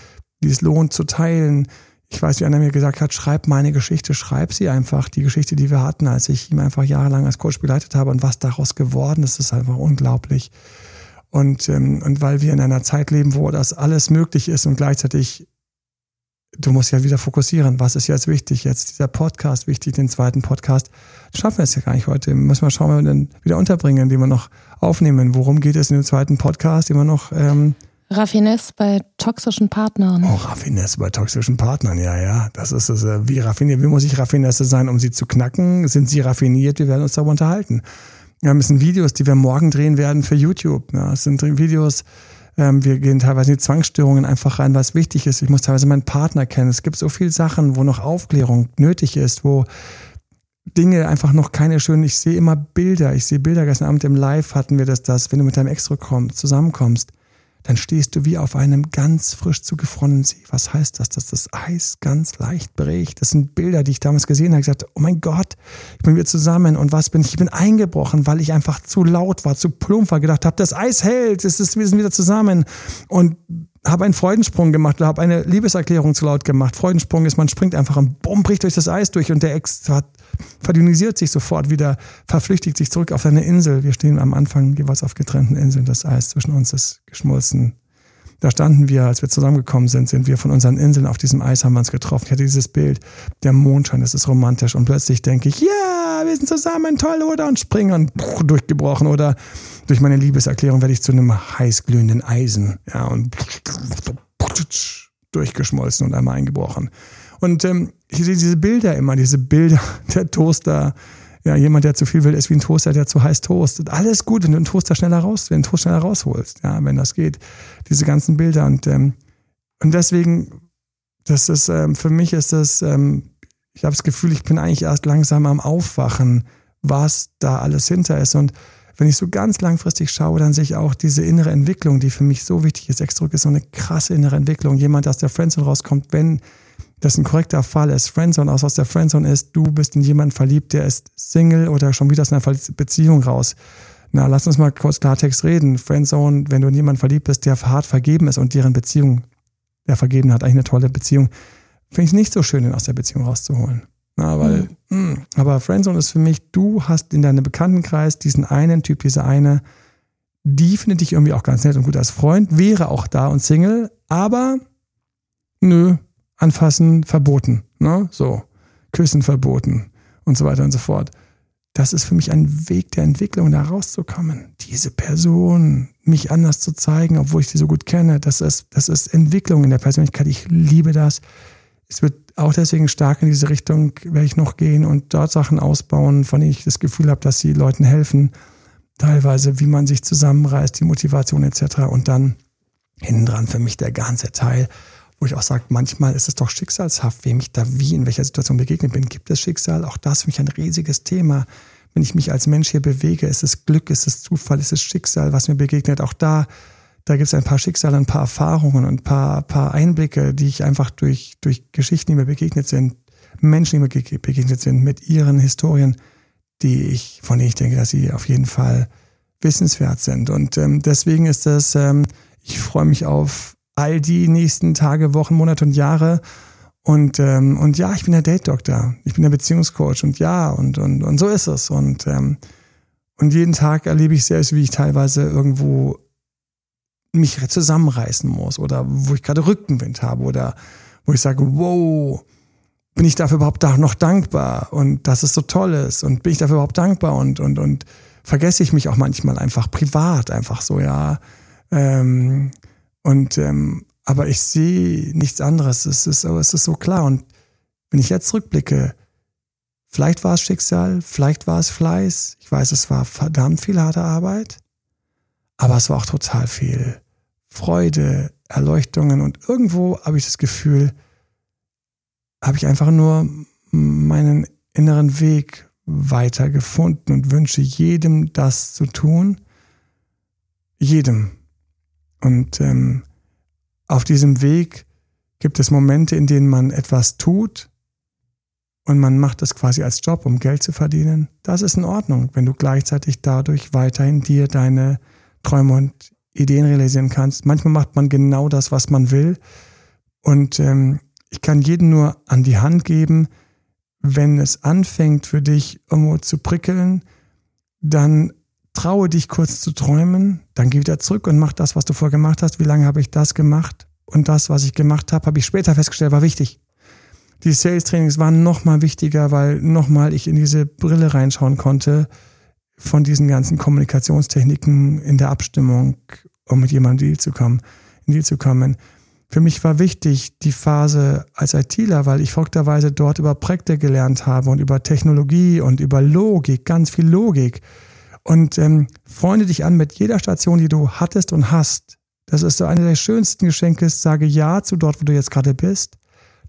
die es lohnt zu teilen, ich weiß, wie einer mir gesagt hat, schreib meine Geschichte, schreib sie einfach, die Geschichte, die wir hatten, als ich ihn einfach jahrelang als Coach begleitet habe und was daraus geworden ist, ist einfach unglaublich. Und, ähm, und weil wir in einer Zeit leben, wo das alles möglich ist und gleichzeitig, du musst ja wieder fokussieren, was ist jetzt wichtig, jetzt dieser Podcast wichtig, den zweiten Podcast, schaffen wir es ja gar nicht heute. Müssen wir schauen, wie wir den wieder unterbringen, den wir noch aufnehmen. Worum geht es in dem zweiten Podcast, den wir noch ähm, Raffinesse bei toxischen Partnern. Oh, Raffinesse bei toxischen Partnern, ja, ja. Das ist es. Äh, wie raffiniert, wie muss ich Raffinesse sein, um sie zu knacken? Sind sie raffiniert? Wir werden uns darüber unterhalten. Ja, es sind Videos, die wir morgen drehen werden für YouTube. Ja, es sind Videos, ähm, wir gehen teilweise in die Zwangsstörungen einfach rein, was wichtig ist. Ich muss teilweise meinen Partner kennen. Es gibt so viele Sachen, wo noch Aufklärung nötig ist, wo Dinge einfach noch keine schönen. Ich sehe immer Bilder. Ich sehe Bilder. Gestern Abend im Live hatten wir das, das wenn du mit deinem Ex zusammenkommst dann stehst du wie auf einem ganz frisch zugefrorenen See. Was heißt das? Dass das Eis ganz leicht bricht. Das sind Bilder, die ich damals gesehen habe. Ich gesagt, oh mein Gott, ich bin wieder zusammen. Und was bin ich? Ich bin eingebrochen, weil ich einfach zu laut war, zu plump war, gedacht habe, das Eis hält, es ist, wir sind wieder zusammen. Und habe einen Freudensprung gemacht, habe eine Liebeserklärung zu laut gemacht. Freudensprung ist, man springt einfach und bumm, bricht durch das Eis durch und der Ex hat, verdünnisiert sich sofort wieder, verflüchtigt sich zurück auf seine Insel. Wir stehen am Anfang jeweils auf getrennten Inseln. Das Eis zwischen uns ist geschmolzen. Da standen wir, als wir zusammengekommen sind, sind wir von unseren Inseln auf diesem Eis haben wir uns getroffen. Ich hatte dieses Bild, der Mondschein, das ist romantisch. Und plötzlich denke ich, ja, wir sind zusammen, toll, oder? Und springe und durchgebrochen. Oder durch meine Liebeserklärung werde ich zu einem heißglühenden Eisen. Ja, und durchgeschmolzen und einmal eingebrochen. Und ähm, ich sehe diese Bilder immer, diese Bilder, der Toaster, ja, jemand, der zu viel will, ist wie ein Toaster, der zu heiß toastet. Alles gut, wenn du einen Toaster schneller raus, wenn du einen Toaster schneller rausholst, ja, wenn das geht. Diese ganzen Bilder und, ähm, und deswegen, das ist, ähm, für mich ist das, ähm, ich habe das Gefühl, ich bin eigentlich erst langsam am Aufwachen, was da alles hinter ist. Und wenn ich so ganz langfristig schaue, dann sehe ich auch diese innere Entwicklung, die für mich so wichtig ist. Exdruck ist so eine krasse innere Entwicklung. Jemand, der aus der Friendzone rauskommt, wenn das ein korrekter Fall ist, Friendzone aus, aus der Friendzone ist, du bist in jemanden verliebt, der ist Single oder schon wieder aus einer Beziehung raus. Na, lass uns mal kurz Klartext reden. Friendzone, wenn du in jemanden verliebt bist, der hart vergeben ist und deren Beziehung, der vergeben hat, eigentlich eine tolle Beziehung, finde ich nicht so schön, den aus der Beziehung rauszuholen. Na, weil, mhm. mh, aber Friendzone ist für mich, du hast in deinem Bekanntenkreis diesen einen Typ, diese eine, die findet dich irgendwie auch ganz nett und gut als Freund, wäre auch da und Single, aber nö, anfassen verboten, ne? So, küssen verboten und so weiter und so fort. das ist für mich ein Weg der Entwicklung, da rauszukommen. Diese Person, mich anders zu zeigen, obwohl ich sie so gut kenne, das ist, das ist Entwicklung in der Persönlichkeit. Ich liebe das. Es wird auch deswegen stark in diese Richtung, werde ich noch gehen und dort Sachen ausbauen, von denen ich das Gefühl habe, dass sie Leuten helfen. Teilweise, wie man sich zusammenreißt, die Motivation etc. Und dann hinten dran für mich der ganze Teil, wo ich auch sage, manchmal ist es doch schicksalshaft, wem ich da wie, in welcher Situation begegnet bin. Gibt es Schicksal? Auch das für mich ein riesiges Thema. Wenn ich mich als Mensch hier bewege, ist es Glück, ist es Zufall, ist es Schicksal, was mir begegnet. Auch da, da gibt es ein paar Schicksale, ein paar Erfahrungen und ein paar, paar Einblicke, die ich einfach durch, durch Geschichten, die mir begegnet sind, Menschen, die mir begegnet sind, mit ihren Historien, die ich, von denen ich denke, dass sie auf jeden Fall wissenswert sind. Und ähm, deswegen ist das, ähm, ich freue mich auf all die nächsten Tage, Wochen, Monate und Jahre. Und, ähm, und ja, ich bin der Date-Doktor, ich bin der Beziehungscoach und ja, und, und, und so ist es. Und, ähm, und jeden Tag erlebe ich selbst, wie ich teilweise irgendwo mich zusammenreißen muss oder wo ich gerade Rückenwind habe oder wo ich sage, wow, bin ich dafür überhaupt noch dankbar und dass es so toll ist und bin ich dafür überhaupt dankbar und, und, und vergesse ich mich auch manchmal einfach privat, einfach so, ja. Ähm, und ähm, aber ich sehe nichts anderes. Es ist, es ist so klar. Und wenn ich jetzt rückblicke, vielleicht war es Schicksal, vielleicht war es Fleiß. Ich weiß, es war verdammt viel harte Arbeit, aber es war auch total viel Freude, Erleuchtungen und irgendwo habe ich das Gefühl, habe ich einfach nur meinen inneren Weg weiter gefunden und wünsche jedem das zu tun. Jedem. Und ähm, auf diesem Weg gibt es Momente, in denen man etwas tut und man macht es quasi als Job, um Geld zu verdienen. Das ist in Ordnung, wenn du gleichzeitig dadurch weiterhin dir deine Träume und Ideen realisieren kannst. Manchmal macht man genau das, was man will. Und ähm, ich kann jedem nur an die Hand geben, wenn es anfängt für dich irgendwo zu prickeln, dann traue dich kurz zu träumen, dann geh wieder zurück und mach das, was du vorher gemacht hast. Wie lange habe ich das gemacht? Und das, was ich gemacht habe, habe ich später festgestellt, war wichtig. Die Sales-Trainings waren nochmal wichtiger, weil nochmal ich in diese Brille reinschauen konnte von diesen ganzen Kommunikationstechniken in der Abstimmung, um mit jemandem Deal zu kommen, in Deal zu kommen. Für mich war wichtig die Phase als ITler, weil ich folgterweise dort über Projekte gelernt habe und über Technologie und über Logik, ganz viel Logik. Und ähm, freunde dich an mit jeder Station, die du hattest und hast. Das ist so eine der schönsten Geschenke. Sage Ja zu dort, wo du jetzt gerade bist.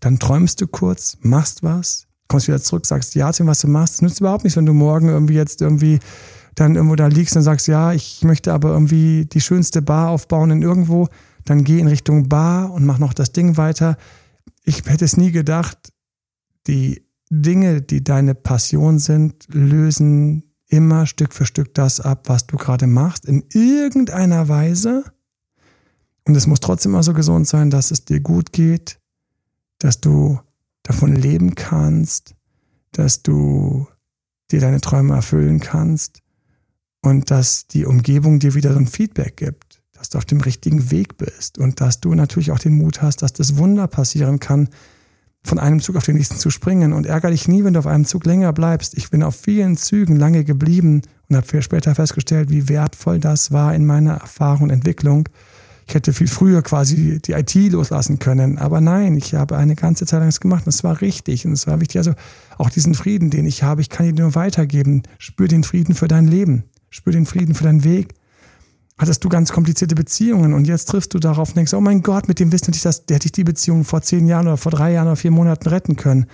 Dann träumst du kurz, machst was, kommst wieder zurück, sagst Ja zu dem, was du machst. Es nützt überhaupt nichts, wenn du morgen irgendwie jetzt irgendwie dann irgendwo da liegst und sagst, ja, ich möchte aber irgendwie die schönste Bar aufbauen in irgendwo. Dann geh in Richtung Bar und mach noch das Ding weiter. Ich hätte es nie gedacht, die Dinge, die deine Passion sind, lösen immer Stück für Stück das ab, was du gerade machst, in irgendeiner Weise. Und es muss trotzdem immer so gesund sein, dass es dir gut geht, dass du davon leben kannst, dass du dir deine Träume erfüllen kannst und dass die Umgebung dir wieder so ein Feedback gibt, dass du auf dem richtigen Weg bist und dass du natürlich auch den Mut hast, dass das Wunder passieren kann, von einem Zug auf den nächsten zu springen und ärgere dich nie, wenn du auf einem Zug länger bleibst. Ich bin auf vielen Zügen lange geblieben und habe später festgestellt, wie wertvoll das war in meiner Erfahrung und Entwicklung. Ich hätte viel früher quasi die IT loslassen können, aber nein, ich habe eine ganze Zeit lang das gemacht und es war richtig und es war wichtig. Also auch diesen Frieden, den ich habe, ich kann ihn nur weitergeben. Spür den Frieden für dein Leben, spür den Frieden für deinen Weg hattest du ganz komplizierte Beziehungen und jetzt triffst du darauf und denkst, oh mein Gott, mit dem Wissen hätte ich das, hätte ich die Beziehung vor zehn Jahren oder vor drei Jahren oder vier Monaten retten können.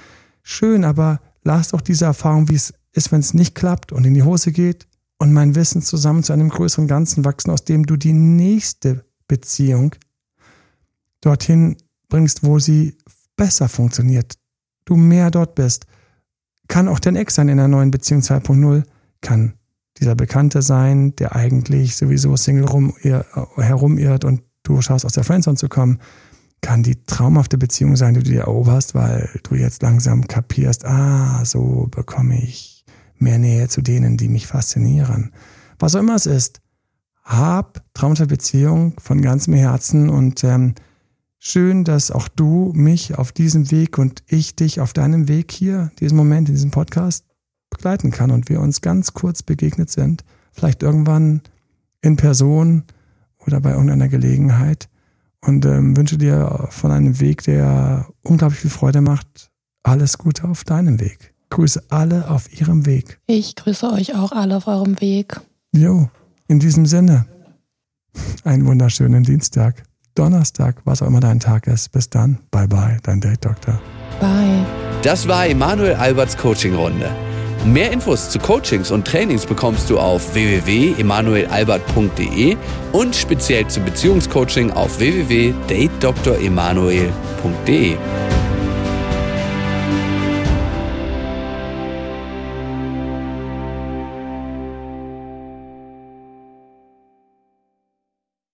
Schön, aber lass doch diese Erfahrung, wie es ist, wenn es nicht klappt und in die Hose geht und mein Wissen zusammen zu einem größeren Ganzen wachsen, aus dem du die nächste Beziehung dorthin bringst, wo sie besser funktioniert. Du mehr dort bist. Kann auch dein Ex sein in der neuen Beziehung 2.0, kann dieser Bekannte sein, der eigentlich sowieso Single rum, herumirrt und du schaust aus der Friendzone zu kommen, kann die traumhafte Beziehung sein, die du dir eroberst, weil du jetzt langsam kapierst, ah, so bekomme ich mehr Nähe zu denen, die mich faszinieren. Was auch immer es ist, hab traumhafte Beziehung von ganzem Herzen und ähm, schön, dass auch du mich auf diesem Weg und ich dich auf deinem Weg hier, diesen Moment, in diesem Podcast begleiten kann und wir uns ganz kurz begegnet sind, vielleicht irgendwann in Person oder bei irgendeiner Gelegenheit und ähm, wünsche dir von einem Weg, der unglaublich viel Freude macht, alles Gute auf deinem Weg. Grüße alle auf ihrem Weg. Ich grüße euch auch alle auf eurem Weg. Jo, in diesem Sinne, einen wunderschönen Dienstag, Donnerstag, was auch immer dein Tag ist. Bis dann, bye bye, dein Date Doktor. Bye. Das war Emanuel Alberts Coaching-Runde. Mehr Infos zu Coachings und Trainings bekommst du auf www.emanuelalbert.de und speziell zum Beziehungscoaching auf www.datedremanuel.de.